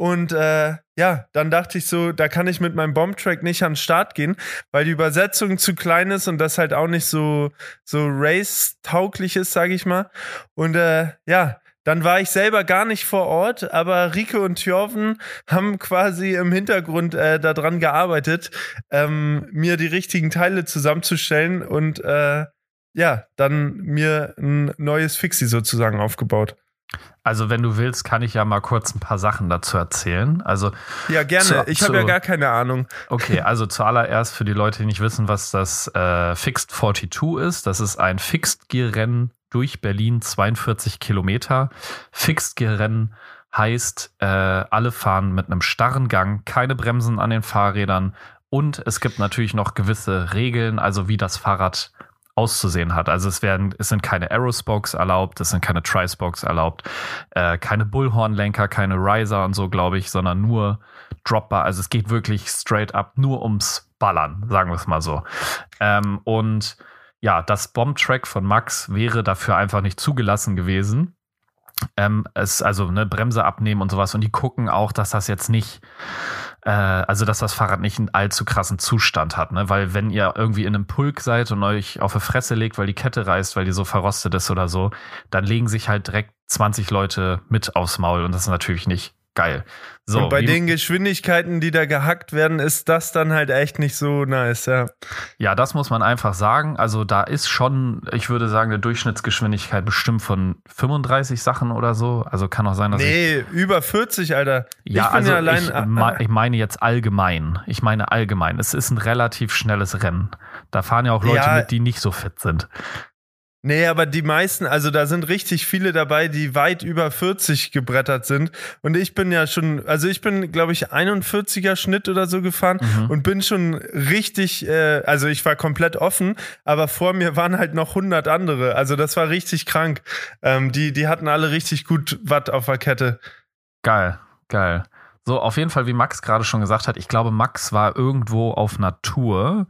Und äh, ja, dann dachte ich so, da kann ich mit meinem Bombtrack nicht an den Start gehen, weil die Übersetzung zu klein ist und das halt auch nicht so, so race-tauglich ist, sage ich mal. Und äh, ja, dann war ich selber gar nicht vor Ort, aber Rike und Thjorven haben quasi im Hintergrund äh, daran gearbeitet, ähm, mir die richtigen Teile zusammenzustellen und äh, ja, dann mir ein neues Fixie sozusagen aufgebaut. Also, wenn du willst, kann ich ja mal kurz ein paar Sachen dazu erzählen. Also, ja, gerne. Zu, ich habe ja gar keine Ahnung. Okay, also zuallererst für die Leute, die nicht wissen, was das äh, Fixed 42 ist. Das ist ein Fixed Gear Rennen durch Berlin, 42 Kilometer. Fixed Gear Rennen heißt, äh, alle fahren mit einem starren Gang, keine Bremsen an den Fahrrädern und es gibt natürlich noch gewisse Regeln, also wie das Fahrrad auszusehen hat. Also es werden, es sind keine Aerospokes erlaubt, es sind keine Tri-Spokes erlaubt, äh, keine Bullhorn-Lenker, keine Riser und so, glaube ich, sondern nur Dropbar. Also es geht wirklich straight up nur ums Ballern, sagen wir es mal so. Ähm, und ja, das Bomb-Track von Max wäre dafür einfach nicht zugelassen gewesen. Ähm, es, also eine Bremse abnehmen und sowas. Und die gucken auch, dass das jetzt nicht, äh, also dass das Fahrrad nicht einen allzu krassen Zustand hat. Ne? Weil wenn ihr irgendwie in einem Pulk seid und euch auf die Fresse legt, weil die Kette reißt, weil die so verrostet ist oder so, dann legen sich halt direkt 20 Leute mit aufs Maul. Und das ist natürlich nicht geil. So, und bei den Geschwindigkeiten, die da gehackt werden, ist das dann halt echt nicht so nice, ja. Ja, das muss man einfach sagen. Also da ist schon, ich würde sagen, eine Durchschnittsgeschwindigkeit bestimmt von 35 Sachen oder so. Also kann auch sein, dass Nee, ich, über 40, Alter. Ja, ich also ja allein, ich, ich meine jetzt allgemein. Ich meine allgemein. Es ist ein relativ schnelles Rennen. Da fahren ja auch Leute ja, mit, die nicht so fit sind. Nee, aber die meisten, also da sind richtig viele dabei, die weit über 40 gebrettert sind. Und ich bin ja schon, also ich bin, glaube ich, 41er Schnitt oder so gefahren mhm. und bin schon richtig, äh, also ich war komplett offen, aber vor mir waren halt noch 100 andere. Also das war richtig krank. Ähm, die, die hatten alle richtig gut Watt auf der Kette. Geil, geil. So, auf jeden Fall, wie Max gerade schon gesagt hat, ich glaube, Max war irgendwo auf Natur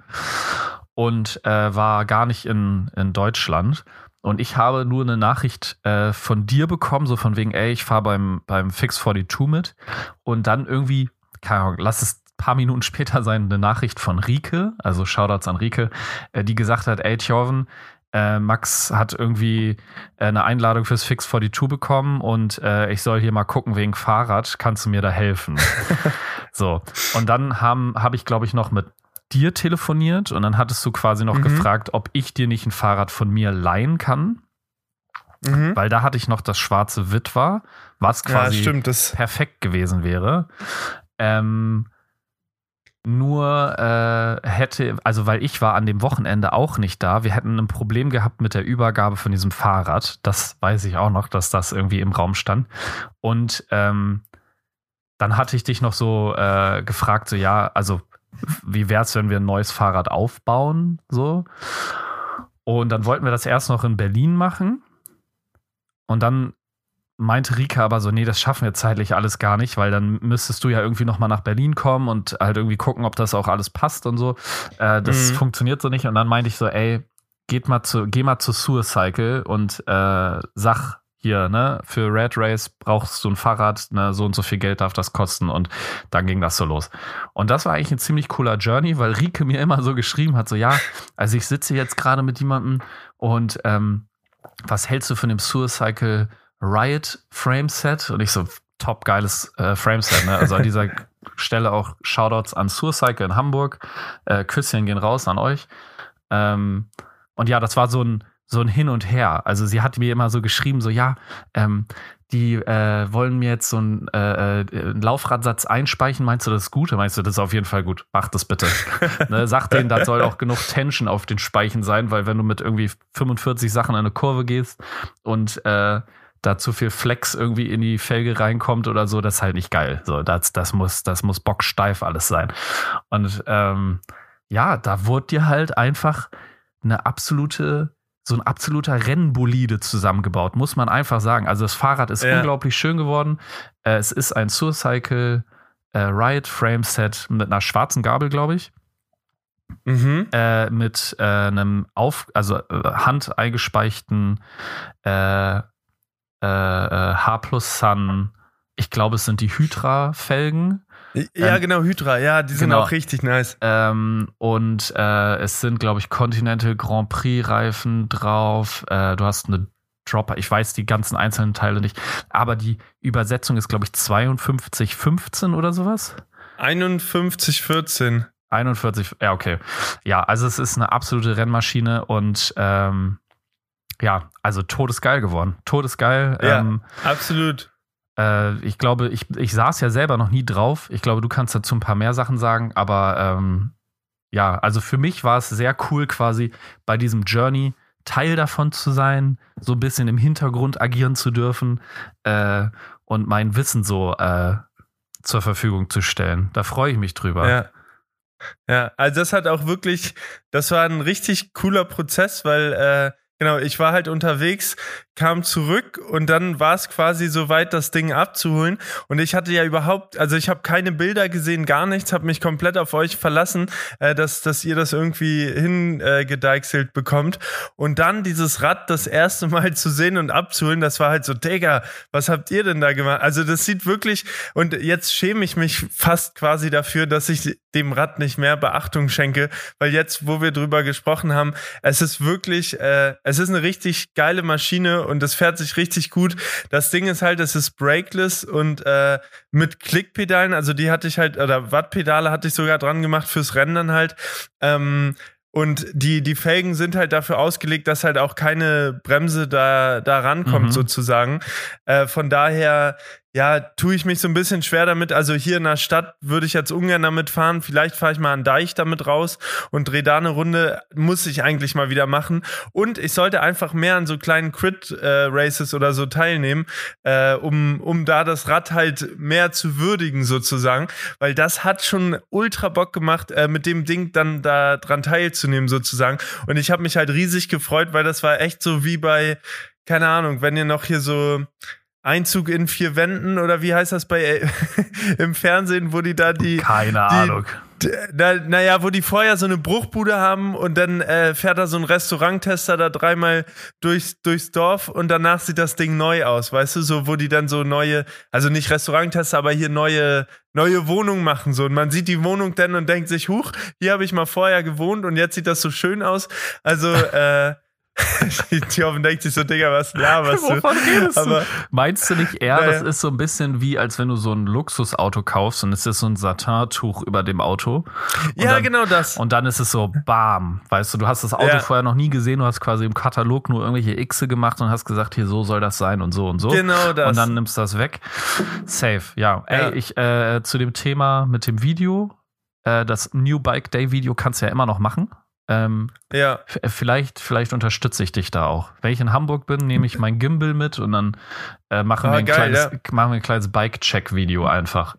und äh, war gar nicht in, in Deutschland. Und ich habe nur eine Nachricht äh, von dir bekommen, so von wegen, ey, ich fahre beim, beim Fix 42 mit. Und dann irgendwie, keine Ahnung, lass es ein paar Minuten später sein, eine Nachricht von Rike, also Shoutouts an Rike, äh, die gesagt hat, ey, Tjorven, äh, Max hat irgendwie äh, eine Einladung fürs Fix 42 bekommen und äh, ich soll hier mal gucken wegen Fahrrad. Kannst du mir da helfen? so. Und dann habe hab ich, glaube ich, noch mit dir telefoniert und dann hattest du quasi noch mhm. gefragt, ob ich dir nicht ein Fahrrad von mir leihen kann. Mhm. Weil da hatte ich noch das schwarze Witwer, was quasi ja, stimmt, perfekt gewesen wäre. Ähm, nur äh, hätte, also weil ich war an dem Wochenende auch nicht da, wir hätten ein Problem gehabt mit der Übergabe von diesem Fahrrad. Das weiß ich auch noch, dass das irgendwie im Raum stand. Und ähm, dann hatte ich dich noch so äh, gefragt, so ja, also wie wäre es, wenn wir ein neues Fahrrad aufbauen? So. Und dann wollten wir das erst noch in Berlin machen. Und dann meinte Rika aber so, nee, das schaffen wir zeitlich alles gar nicht, weil dann müsstest du ja irgendwie nochmal nach Berlin kommen und halt irgendwie gucken, ob das auch alles passt und so. Äh, das mhm. funktioniert so nicht. Und dann meinte ich so, ey, geht mal zu, geh mal zu Suicycle und äh, sag hier, ne, für Red Race brauchst du ein Fahrrad, ne, so und so viel Geld darf das kosten und dann ging das so los. Und das war eigentlich ein ziemlich cooler Journey, weil Rike mir immer so geschrieben hat, so ja, also ich sitze jetzt gerade mit jemandem und ähm, was hältst du von dem Suicycle Riot Frame Set? Und ich so, top geiles äh, Frame Set, ne, also an dieser Stelle auch Shoutouts an Suicycle in Hamburg, äh, Küsschen gehen raus an euch. Ähm, und ja, das war so ein so ein Hin und Her. Also sie hat mir immer so geschrieben, so ja, ähm, die äh, wollen mir jetzt so einen, äh, äh, einen Laufradsatz einspeichen. Meinst du das ist gut? Meinst du, das ist auf jeden Fall gut? Mach das bitte. ne, sag denen, da soll auch genug Tension auf den Speichen sein, weil wenn du mit irgendwie 45 Sachen in eine Kurve gehst und äh, da zu viel Flex irgendwie in die Felge reinkommt oder so, das ist halt nicht geil. So, das, das muss, das muss bocksteif alles sein. Und ähm, ja, da wurde dir halt einfach eine absolute so ein absoluter Rennbolide zusammengebaut, muss man einfach sagen. Also das Fahrrad ist ja. unglaublich schön geworden. Äh, es ist ein Suicycle äh, Riot Frame Set mit einer schwarzen Gabel, glaube ich. Mhm. Äh, mit äh, einem auf, also äh, hand eingespeichten äh, äh, H plus Sun. Ich glaube, es sind die Hydra-Felgen. Ja, ähm, genau, Hydra, ja, die sind genau. auch richtig nice. Ähm, und äh, es sind, glaube ich, Continental Grand Prix-Reifen drauf. Äh, du hast eine Dropper, ich weiß die ganzen einzelnen Teile nicht, aber die Übersetzung ist, glaube ich, 5215 oder sowas. 5114. 41, ja, okay. Ja, also es ist eine absolute Rennmaschine und ähm, ja, also todesgeil geworden. Todesgeil. Ja, ähm, absolut. Äh, ich glaube, ich, ich saß ja selber noch nie drauf. Ich glaube, du kannst dazu ein paar mehr Sachen sagen, aber ähm, ja, also für mich war es sehr cool, quasi bei diesem Journey Teil davon zu sein, so ein bisschen im Hintergrund agieren zu dürfen äh, und mein Wissen so äh, zur Verfügung zu stellen. Da freue ich mich drüber. Ja. Ja, also das hat auch wirklich, das war ein richtig cooler Prozess, weil äh, Genau, ich war halt unterwegs, kam zurück und dann war es quasi soweit, das Ding abzuholen. Und ich hatte ja überhaupt, also ich habe keine Bilder gesehen, gar nichts, habe mich komplett auf euch verlassen, äh, dass, dass ihr das irgendwie hingedeichselt bekommt. Und dann dieses Rad das erste Mal zu sehen und abzuholen, das war halt so, Digga, was habt ihr denn da gemacht? Also das sieht wirklich, und jetzt schäme ich mich fast quasi dafür, dass ich dem Rad nicht mehr Beachtung schenke, weil jetzt, wo wir drüber gesprochen haben, es ist wirklich, äh, es ist eine richtig geile Maschine und es fährt sich richtig gut. Das Ding ist halt, es ist brakeless und äh, mit Klickpedalen, also die hatte ich halt, oder Wattpedale hatte ich sogar dran gemacht fürs Rendern halt. Ähm, und die, die Felgen sind halt dafür ausgelegt, dass halt auch keine Bremse da, da rankommt, mhm. sozusagen. Äh, von daher ja, tue ich mich so ein bisschen schwer damit. Also hier in der Stadt würde ich jetzt ungern damit fahren. Vielleicht fahre ich mal an Deich damit raus und drehe da eine Runde. Muss ich eigentlich mal wieder machen. Und ich sollte einfach mehr an so kleinen Crit-Races äh, oder so teilnehmen, äh, um, um da das Rad halt mehr zu würdigen sozusagen. Weil das hat schon ultra Bock gemacht, äh, mit dem Ding dann da dran teilzunehmen sozusagen. Und ich habe mich halt riesig gefreut, weil das war echt so wie bei, keine Ahnung, wenn ihr noch hier so Einzug in vier Wänden oder wie heißt das bei äh, im Fernsehen, wo die da die keine die, Ahnung. Na, naja, wo die vorher so eine Bruchbude haben und dann äh, fährt da so ein Restauranttester da dreimal durchs, durchs Dorf und danach sieht das Ding neu aus, weißt du, so wo die dann so neue, also nicht Restauranttester, aber hier neue neue Wohnungen machen so und man sieht die Wohnung dann und denkt sich, huch, hier habe ich mal vorher gewohnt und jetzt sieht das so schön aus. Also äh, Thorben denkt sich so, Digga, was laberst du? Wovon redest Aber, du? Meinst du nicht eher, naja. das ist so ein bisschen wie, als wenn du so ein Luxusauto kaufst und es ist so ein Satintuch über dem Auto? ja, dann, genau das. Und dann ist es so, bam. Weißt du, du hast das Auto ja. vorher noch nie gesehen, du hast quasi im Katalog nur irgendwelche Xe gemacht und hast gesagt, hier, so soll das sein und so und so. Genau das. Und dann nimmst du das weg. Safe, ja. Ey, ja. ich, äh, zu dem Thema mit dem Video, äh, das New Bike Day Video kannst du ja immer noch machen. Ähm, ja. Vielleicht, vielleicht unterstütze ich dich da auch. Wenn ich in Hamburg bin, nehme ich mein Gimbal mit und dann äh, machen, ah, wir ein geil, kleines, ja. machen wir ein kleines Bike-Check-Video einfach.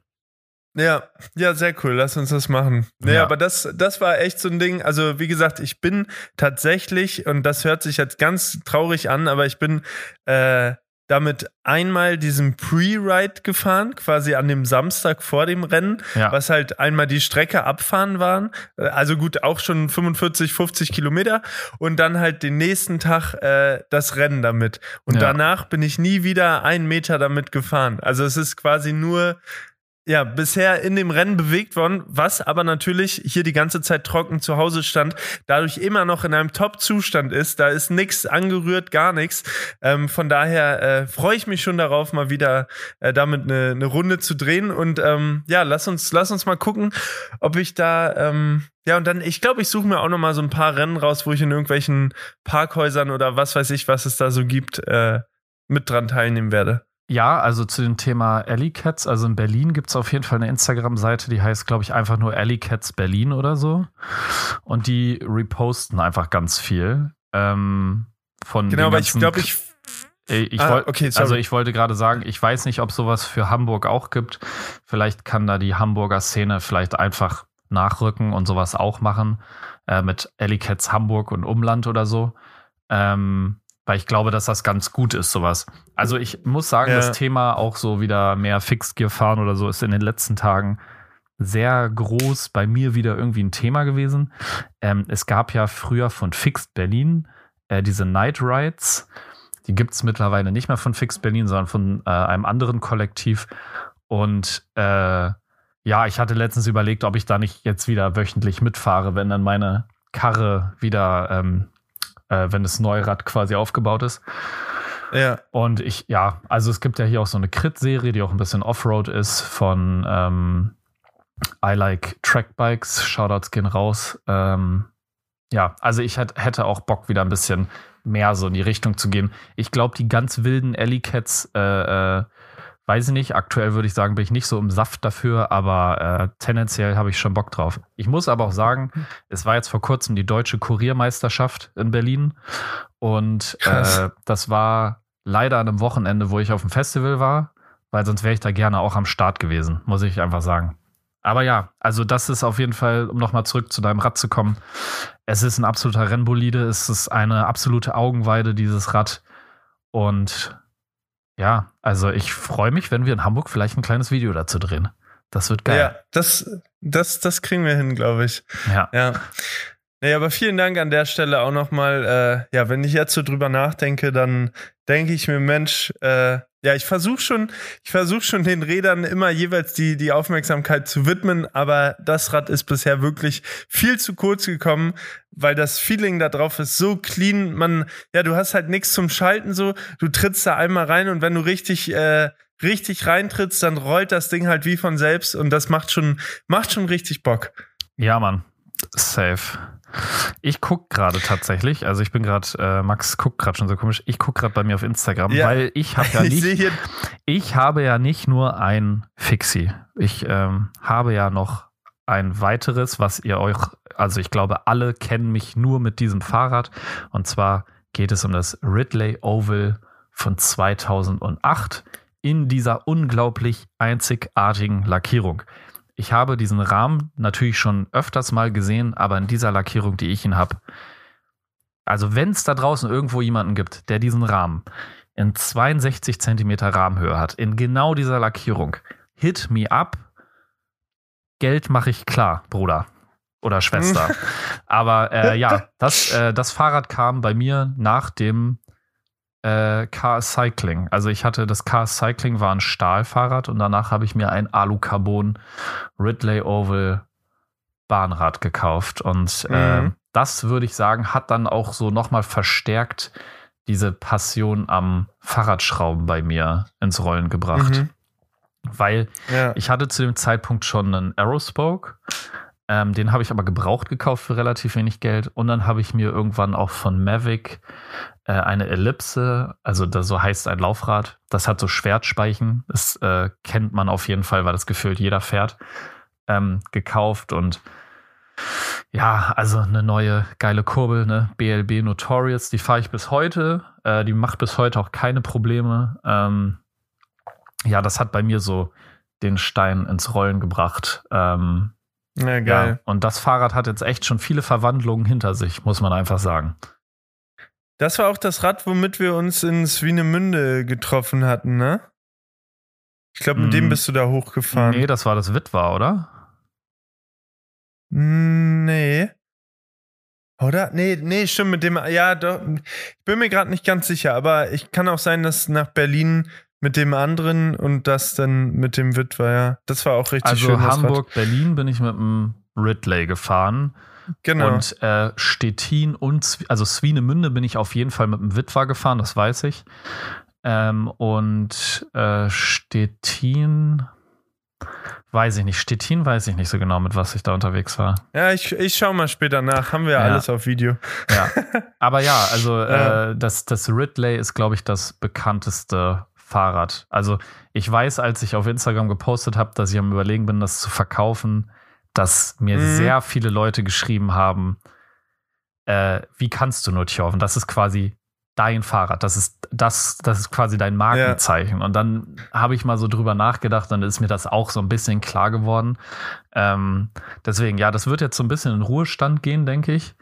Ja, ja, sehr cool. Lass uns das machen. Nee, ja. aber das, das war echt so ein Ding. Also, wie gesagt, ich bin tatsächlich, und das hört sich jetzt ganz traurig an, aber ich bin äh, damit einmal diesen Pre-Ride gefahren, quasi an dem Samstag vor dem Rennen, ja. was halt einmal die Strecke abfahren waren. Also gut, auch schon 45, 50 Kilometer und dann halt den nächsten Tag äh, das Rennen damit. Und ja. danach bin ich nie wieder einen Meter damit gefahren. Also es ist quasi nur ja, bisher in dem Rennen bewegt worden, was aber natürlich hier die ganze Zeit trocken zu Hause stand, dadurch immer noch in einem Top-Zustand ist. Da ist nichts angerührt, gar nichts. Ähm, von daher äh, freue ich mich schon darauf, mal wieder äh, damit eine, eine Runde zu drehen. Und ähm, ja, lass uns, lass uns mal gucken, ob ich da ähm, ja, und dann, ich glaube, ich suche mir auch noch mal so ein paar Rennen raus, wo ich in irgendwelchen Parkhäusern oder was weiß ich, was es da so gibt, äh, mit dran teilnehmen werde. Ja, also zu dem Thema Alley Cats, also in Berlin gibt es auf jeden Fall eine Instagram-Seite, die heißt, glaube ich, einfach nur Alley Cats Berlin oder so. Und die reposten einfach ganz viel. Ähm, von genau, aber ich glaube, ich. Ich ah, wollt, okay, also ich wollte gerade sagen, ich weiß nicht, ob sowas für Hamburg auch gibt. Vielleicht kann da die Hamburger Szene vielleicht einfach nachrücken und sowas auch machen. Äh, mit Alley Cats Hamburg und Umland oder so. Ähm, weil ich glaube, dass das ganz gut ist, sowas. Also ich muss sagen, ja. das Thema auch so wieder mehr Fixgear fahren oder so ist in den letzten Tagen sehr groß bei mir wieder irgendwie ein Thema gewesen. Ähm, es gab ja früher von Fixed Berlin äh, diese Night Rides. Die gibt es mittlerweile nicht mehr von Fixed Berlin, sondern von äh, einem anderen Kollektiv. Und äh, ja, ich hatte letztens überlegt, ob ich da nicht jetzt wieder wöchentlich mitfahre, wenn dann meine Karre wieder ähm, äh, wenn das Neurad quasi aufgebaut ist. Ja. Und ich, ja, also es gibt ja hier auch so eine Crit-Serie, die auch ein bisschen Offroad ist von ähm, I Like Trackbikes. Shoutouts gehen raus. Ähm, ja, also ich hätte, hätte auch Bock, wieder ein bisschen mehr so in die Richtung zu gehen. Ich glaube, die ganz wilden Alley Cats äh, äh, weiß ich nicht. Aktuell würde ich sagen, bin ich nicht so im Saft dafür, aber äh, tendenziell habe ich schon Bock drauf. Ich muss aber auch sagen, es war jetzt vor kurzem die deutsche Kuriermeisterschaft in Berlin und äh, das war leider an einem Wochenende, wo ich auf dem Festival war, weil sonst wäre ich da gerne auch am Start gewesen, muss ich einfach sagen. Aber ja, also das ist auf jeden Fall, um nochmal zurück zu deinem Rad zu kommen. Es ist ein absoluter Rennbolide. Es ist eine absolute Augenweide, dieses Rad. Und ja, also ich freue mich, wenn wir in Hamburg vielleicht ein kleines Video dazu drehen. Das wird geil. Ja, das, das, das kriegen wir hin, glaube ich. Ja. Ja. Nee, aber vielen Dank an der Stelle auch nochmal. Äh, ja, wenn ich jetzt so drüber nachdenke, dann denke ich mir, Mensch, äh, ja, ich versuche schon, ich versuche schon den Rädern immer jeweils die, die Aufmerksamkeit zu widmen, aber das Rad ist bisher wirklich viel zu kurz gekommen, weil das Feeling da drauf ist so clean. Man, ja, du hast halt nichts zum Schalten so, du trittst da einmal rein und wenn du richtig, äh, richtig reintrittst, dann rollt das Ding halt wie von selbst und das macht schon, macht schon richtig Bock. Ja, Mann. Safe. Ich gucke gerade tatsächlich, also ich bin gerade, äh, Max guckt gerade schon so komisch, ich gucke gerade bei mir auf Instagram, ja. weil ich habe ja nicht, ich, ich habe ja nicht nur ein Fixie, ich ähm, habe ja noch ein weiteres, was ihr euch, also ich glaube, alle kennen mich nur mit diesem Fahrrad und zwar geht es um das Ridley Oval von 2008 in dieser unglaublich einzigartigen Lackierung. Ich habe diesen Rahmen natürlich schon öfters mal gesehen, aber in dieser Lackierung, die ich ihn habe. Also wenn es da draußen irgendwo jemanden gibt, der diesen Rahmen in 62 Zentimeter Rahmenhöhe hat, in genau dieser Lackierung, hit me up. Geld mache ich klar, Bruder oder Schwester. Aber äh, ja, das, äh, das Fahrrad kam bei mir nach dem äh, Car Cycling. Also ich hatte das Car Cycling war ein Stahlfahrrad und danach habe ich mir ein Alucarbon Ridley Oval Bahnrad gekauft und äh, mhm. das würde ich sagen hat dann auch so nochmal verstärkt diese Passion am Fahrradschrauben bei mir ins Rollen gebracht. Mhm. Weil ja. ich hatte zu dem Zeitpunkt schon einen Aerospoke. Ähm, den habe ich aber gebraucht gekauft für relativ wenig Geld. Und dann habe ich mir irgendwann auch von Mavic äh, eine Ellipse, also das so heißt ein Laufrad. Das hat so Schwertspeichen. Das äh, kennt man auf jeden Fall, weil das gefühlt jeder fährt. Ähm, gekauft und ja, also eine neue geile Kurbel, ne? BLB Notorious, die fahre ich bis heute. Äh, die macht bis heute auch keine Probleme. Ähm, ja, das hat bei mir so den Stein ins Rollen gebracht. Ähm, ja, geil. Ja, und das Fahrrad hat jetzt echt schon viele Verwandlungen hinter sich, muss man einfach sagen. Das war auch das Rad, womit wir uns in Swinemünde getroffen hatten, ne? Ich glaube, mit mm. dem bist du da hochgefahren. Nee, das war das Witwer, oder? Nee. Oder? Nee, nee, stimmt, mit dem, ja, doch, ich bin mir gerade nicht ganz sicher, aber ich kann auch sein, dass nach Berlin mit dem anderen und das dann mit dem Witwer, ja. Das war auch richtig also schön. Also Hamburg, Berlin bin ich mit dem Ridley gefahren. Genau. Und äh, Stettin und, also Swinemünde bin ich auf jeden Fall mit dem Witwer gefahren, das weiß ich. Ähm, und äh, Stettin, weiß ich nicht. Stettin weiß ich nicht so genau, mit was ich da unterwegs war. Ja, ich, ich schau mal später nach. Haben wir ja alles auf Video. Ja. Aber ja, also ja. Äh, das, das Ridley ist, glaube ich, das bekannteste Fahrrad. Also ich weiß, als ich auf Instagram gepostet habe, dass ich am Überlegen bin, das zu verkaufen, dass mir mhm. sehr viele Leute geschrieben haben, äh, wie kannst du nur Tjorven? Das ist quasi dein Fahrrad. Das ist, das, das ist quasi dein Markenzeichen. Ja. Und dann habe ich mal so drüber nachgedacht und ist mir das auch so ein bisschen klar geworden. Ähm, deswegen, ja, das wird jetzt so ein bisschen in Ruhestand gehen, denke ich.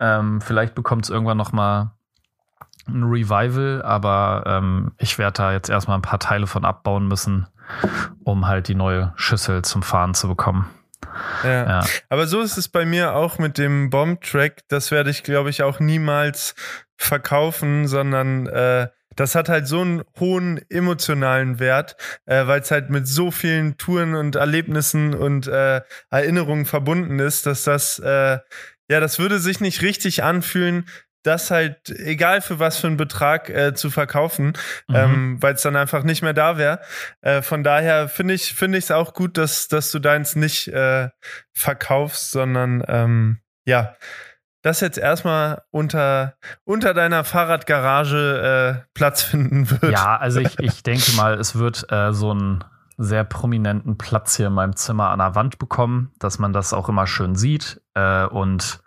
Ähm, vielleicht bekommt es irgendwann noch mal ein Revival, aber ähm, ich werde da jetzt erstmal ein paar Teile von abbauen müssen, um halt die neue Schüssel zum Fahren zu bekommen. Ja. ja. Aber so ist es bei mir auch mit dem Bomb-Track. Das werde ich, glaube ich, auch niemals verkaufen, sondern äh, das hat halt so einen hohen emotionalen Wert, äh, weil es halt mit so vielen Touren und Erlebnissen und äh, Erinnerungen verbunden ist, dass das, äh, ja, das würde sich nicht richtig anfühlen, das halt, egal für was für einen Betrag, äh, zu verkaufen, mhm. ähm, weil es dann einfach nicht mehr da wäre. Äh, von daher finde ich finde ich es auch gut, dass, dass du deins nicht äh, verkaufst, sondern ähm, ja, das jetzt erstmal unter, unter deiner Fahrradgarage äh, Platz finden wird. Ja, also ich, ich denke mal, es wird äh, so einen sehr prominenten Platz hier in meinem Zimmer an der Wand bekommen, dass man das auch immer schön sieht. Äh, und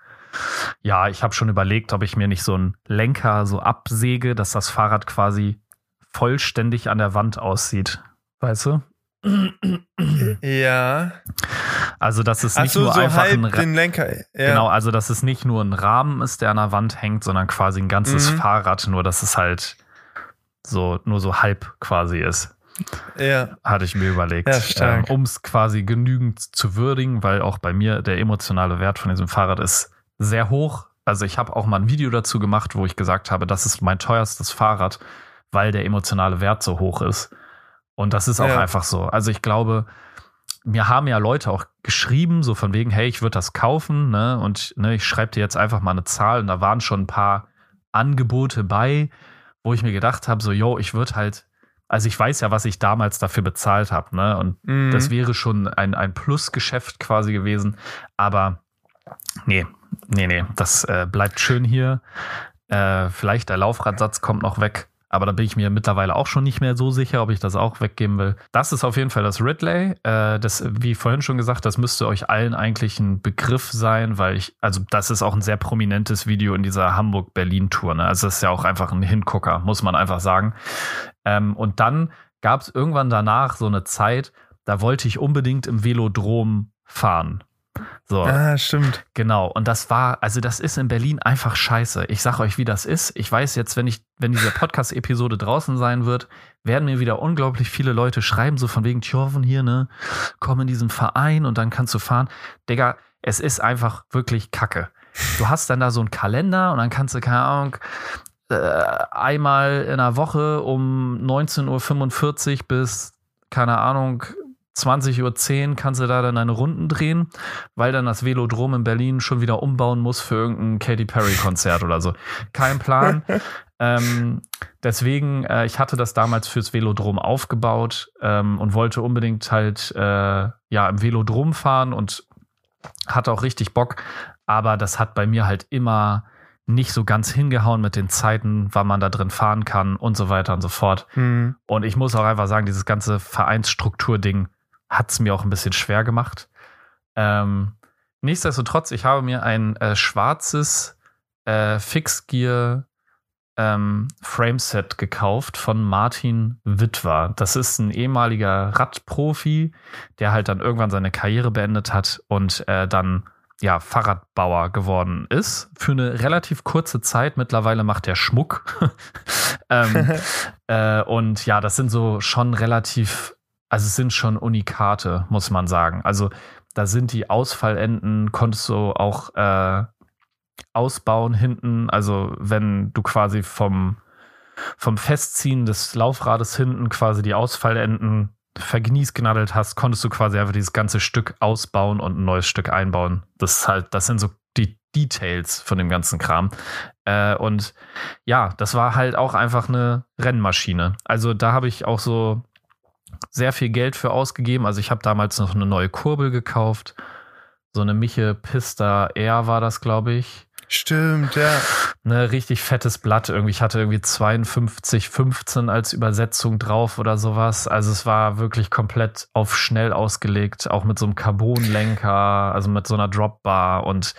ja, ich habe schon überlegt, ob ich mir nicht so einen Lenker so absäge, dass das Fahrrad quasi vollständig an der Wand aussieht. Weißt du? Ja. Also, dass es nicht so, nur so einfach ein Ra- den Lenker. Ja. Genau, also dass es nicht nur ein Rahmen ist, der an der Wand hängt, sondern quasi ein ganzes Mhm. Fahrrad, nur dass es halt so nur so halb quasi ist, Ja. hatte ich mir überlegt, Ja, stark. um es quasi genügend zu würdigen, weil auch bei mir der emotionale Wert von diesem Fahrrad ist sehr hoch. Also ich habe auch mal ein Video dazu gemacht, wo ich gesagt habe, das ist mein teuerstes Fahrrad, weil der emotionale Wert so hoch ist. Und das ist auch Ja. einfach so. Also ich glaube, mir haben ja Leute auch geschrieben, so von wegen, hey, ich würde das kaufen, ne? Und ne, ich schreibe dir jetzt einfach mal eine Zahl und da waren schon ein paar Angebote bei, wo ich mir gedacht habe, so, yo, ich würde halt, also ich weiß ja, was ich damals dafür bezahlt habe, ne? Und Mhm. das wäre schon ein, ein Plusgeschäft quasi gewesen. Aber nee, nee, nee, das äh, bleibt schön hier. Äh, vielleicht der Laufradsatz kommt noch weg. Aber da bin ich mir mittlerweile auch schon nicht mehr so sicher, ob ich das auch weggeben will. Das ist auf jeden Fall das Ridley. Äh, das, wie vorhin schon gesagt, das müsste euch allen eigentlich ein Begriff sein, weil ich, also das ist auch ein sehr prominentes Video in dieser Hamburg-Berlin-Tour. Ne? Also das ist ja auch einfach ein Hingucker, muss man einfach sagen. Ähm, und dann gab es irgendwann danach so eine Zeit, da wollte ich unbedingt im Velodrom fahren. So, Ah, stimmt. genau. Und das war, also das ist in Berlin einfach scheiße. Ich sag euch, wie das ist. Ich weiß jetzt, wenn ich, wenn diese Podcast-Episode draußen sein wird, werden mir wieder unglaublich viele Leute schreiben, so von wegen Tjorven hier, ne? Komm in diesen Verein und dann kannst du fahren. Digga, es ist einfach wirklich Kacke. Du hast dann da so einen Kalender und dann kannst du, keine Ahnung, äh, einmal in der Woche um 19.45 Uhr bis, keine Ahnung, 20.10 Uhr kannst du da dann deine Runden drehen, weil dann das Velodrom in Berlin schon wieder umbauen muss für irgendein Katy Perry-Konzert oder so. Kein Plan. ähm, deswegen, äh, ich hatte das damals fürs Velodrom aufgebaut ähm, und wollte unbedingt halt äh, ja im Velodrom fahren und hatte auch richtig Bock, aber das hat bei mir halt immer nicht so ganz hingehauen mit den Zeiten, wann man da drin fahren kann und so weiter und so fort. Mhm. Und ich muss auch einfach sagen, dieses ganze Vereinsstruktur-Ding hat es mir auch ein bisschen schwer gemacht. Ähm, nichtsdestotrotz, ich habe mir ein äh, schwarzes äh, Fixgear ähm, Frameset gekauft von Martin Witwer. Das ist ein ehemaliger Radprofi, der halt dann irgendwann seine Karriere beendet hat und äh, dann ja, Fahrradbauer geworden ist. Für eine relativ kurze Zeit. Mittlerweile macht er Schmuck. ähm, äh, und ja, das sind so schon relativ, also es sind schon Unikate, muss man sagen. Also da sind die Ausfallenden, konntest du auch äh, ausbauen hinten. Also wenn du quasi vom, vom Festziehen des Laufrades hinten quasi die Ausfallenden vergniesgenadelt hast, konntest du quasi einfach dieses ganze Stück ausbauen und ein neues Stück einbauen. Das ist halt, das sind so die Details von dem ganzen Kram. Äh, und ja, das war halt auch einfach eine Rennmaschine. Also da habe ich auch so sehr viel Geld für ausgegeben. Also ich habe damals noch eine neue Kurbel gekauft. So eine Miche Pista R war das, glaube ich Stimmt, ja. ne, richtig fettes Blatt. Irgendwie, ich hatte irgendwie 52, 15 als Übersetzung drauf oder sowas. Also es war wirklich komplett auf schnell ausgelegt, auch mit so einem Carbonlenker, also mit so einer Dropbar und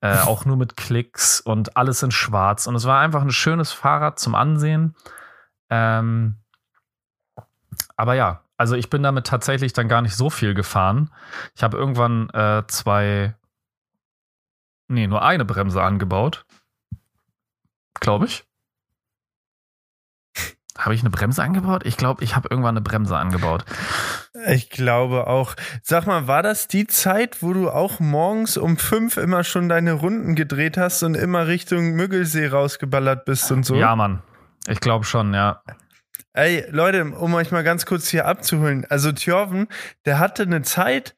äh, auch nur mit Klicks und alles in schwarz. Und es war einfach ein schönes Fahrrad zum Ansehen. Ähm, aber ja, also ich bin damit tatsächlich dann gar nicht so viel gefahren. Ich habe irgendwann äh, zwei Nee, nur eine Bremse angebaut. Glaube ich. Habe ich eine Bremse angebaut? Ich glaube, ich habe irgendwann eine Bremse angebaut. Ich glaube auch. Sag mal, war das die Zeit, wo du auch morgens um fünf immer schon deine Runden gedreht hast und immer Richtung Müggelsee rausgeballert bist und so? Ja, Mann. Ich glaube schon, ja. Ey, Leute, um euch mal ganz kurz hier abzuholen. Also Thjörven, der hatte eine Zeit,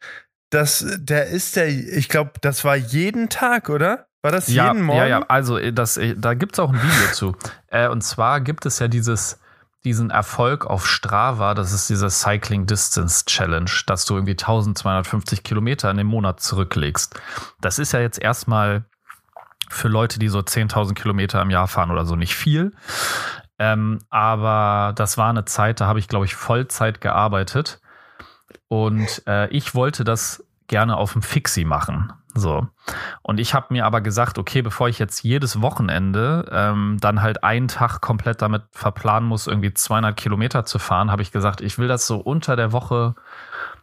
dass der ist der, ich glaube, das war jeden Tag, oder? War das Ja, jeden Morgen? ja, ja. Also, äh, das, äh, da gibt es auch ein Video zu. Äh, und zwar gibt es ja dieses, diesen Erfolg auf Strava, das ist diese Cycling Distance Challenge, dass du irgendwie 1250 Kilometer in dem Monat zurücklegst. Das ist ja jetzt erstmal für Leute, die so 10.000 Kilometer im Jahr fahren oder so, nicht viel. Ähm, aber das war eine Zeit, da habe ich, glaube ich, Vollzeit gearbeitet. Und äh, ich wollte das gerne auf dem Fixie machen. So. Und ich habe mir aber gesagt, okay, bevor ich jetzt jedes Wochenende ähm, dann halt einen Tag komplett damit verplanen muss, irgendwie 200 Kilometer zu fahren, habe ich gesagt, ich will das so unter der Woche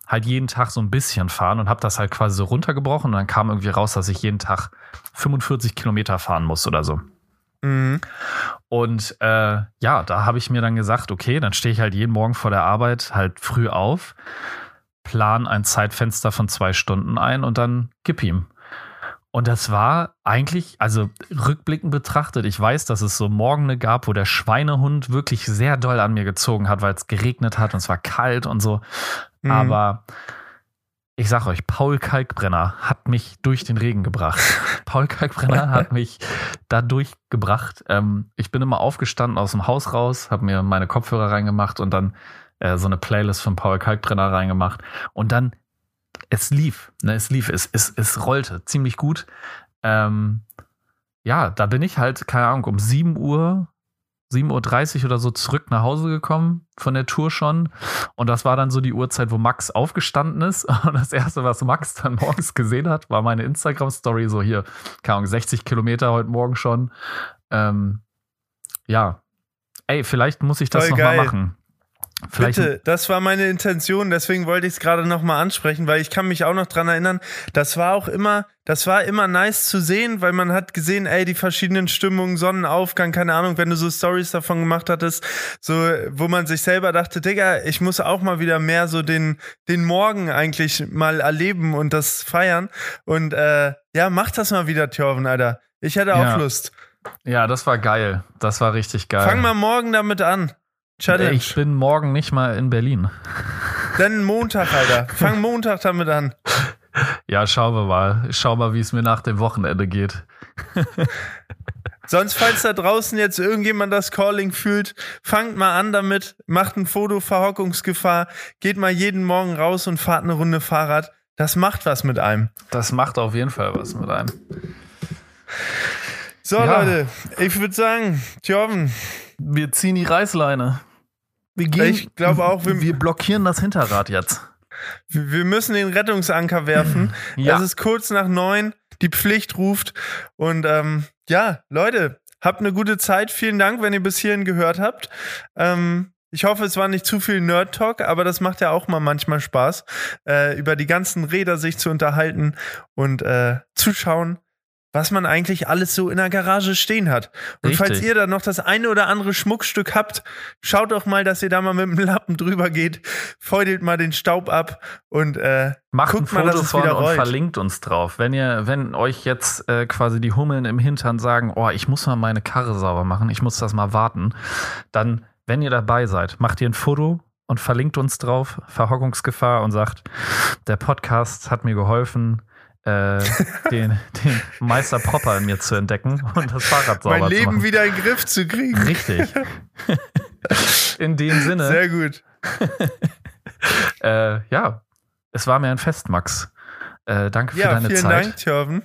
halt jeden Tag so ein bisschen fahren und habe das halt quasi so runtergebrochen und dann kam irgendwie raus, dass ich jeden Tag 45 Kilometer fahren muss oder so. Mhm. Und äh, ja, da habe ich mir dann gesagt, okay, dann stehe ich halt jeden Morgen vor der Arbeit halt früh auf, plan ein Zeitfenster von zwei Stunden ein und dann gib ihm. Und das war eigentlich, also rückblickend betrachtet, ich weiß, dass es so Morgene gab, wo der Schweinehund wirklich sehr doll an mir gezogen hat, weil es geregnet hat und es war kalt und so. Mhm. Aber ich sag euch, Paul Kalkbrenner hat mich durch den Regen gebracht. Paul Kalkbrenner hat mich da durchgebracht. Ähm, ich bin immer aufgestanden aus dem Haus raus, habe mir meine Kopfhörer reingemacht und dann äh, so eine Playlist von Paul Kalkbrenner reingemacht. Und dann, es lief, ne, es lief, es, es, es rollte ziemlich gut. Ähm, ja, da bin ich halt, keine Ahnung, um 7 Uhr 7.30 Uhr oder so zurück nach Hause gekommen von der Tour schon. Und das war dann so die Uhrzeit, wo Max aufgestanden ist. Und das Erste, was Max dann morgens gesehen hat, war meine Instagram-Story. So hier, keine Ahnung, 60 Kilometer heute Morgen schon. Ähm, ja. Ey, vielleicht muss ich das nochmal machen. Vielleicht, Bitte, das war meine Intention, deswegen wollte ich es gerade nochmal ansprechen, weil ich kann mich auch noch dran erinnern, das war auch immer, das war immer nice zu sehen, weil man hat gesehen, ey, die verschiedenen Stimmungen, Sonnenaufgang, keine Ahnung, wenn du so Stories davon gemacht hattest, so, wo man sich selber dachte, Digga, ich muss auch mal wieder mehr so den, den Morgen eigentlich mal erleben und das feiern und, äh, ja, mach das mal wieder, Thjörven, Alter. Ich hätte auch Ja. Lust. ja, das war geil. Das war richtig geil. Fang mal morgen damit an. Challenge. Ich bin morgen nicht mal in Berlin. Dann Montag, Alter. Fang Montag damit an. Ja, schauen wir mal. Schau mal, wie es mir nach dem Wochenende geht. Sonst, falls da draußen jetzt irgendjemand das Calling fühlt, fangt mal an damit, macht ein Foto Verhockungsgefahr, geht mal jeden Morgen raus und fahrt eine Runde Fahrrad. Das macht was mit einem. Das macht auf jeden Fall was mit einem. So, Ja. Leute, ich würde sagen, Tjorven, Wir ziehen die Reißleine. Wir gehen. Ich glaube auch, wir- wir blockieren das Hinterrad jetzt. wir müssen den Rettungsanker werfen. Ja. Es ist kurz nach neun, die Pflicht ruft. Und ähm, ja, Leute, habt eine gute Zeit. Vielen Dank, wenn ihr bis hierhin gehört habt. Ähm, ich hoffe, es war nicht zu viel Nerd-Talk, aber das macht ja auch mal manchmal Spaß, äh, über die ganzen Räder sich zu unterhalten und äh, zuschauen, was man eigentlich alles so in der Garage stehen hat. Und Richtig. falls ihr da noch das eine oder andere Schmuckstück habt, schaut doch mal, dass ihr da mal mit dem Lappen drüber geht, feudelt mal den Staub ab und äh, Macht Guckt ein mal, Foto von wieder und rollt. verlinkt uns drauf. Wenn ihr, wenn euch jetzt äh, quasi die Hummeln im Hintern sagen, oh, ich muss mal meine Karre sauber machen, ich muss das mal warten, dann, wenn ihr dabei seid, macht ihr ein Foto und verlinkt uns drauf, Verhockungsgefahr und sagt, der Podcast hat mir geholfen, äh, den, den Meister Propper in mir zu entdecken und das Fahrrad sauber mein zu Leben machen. wieder in den Griff zu kriegen. Richtig. In dem Sinne, Sehr gut. äh, ja, es war mir ein Fest, Max. Äh, danke für Ja, deine vielen Zeit. Dank, Thjörven.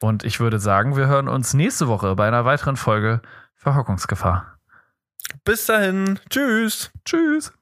Und ich würde sagen, wir hören uns nächste Woche bei einer weiteren Folge Verhockungsgefahr. Bis dahin. Tschüss. Tschüss.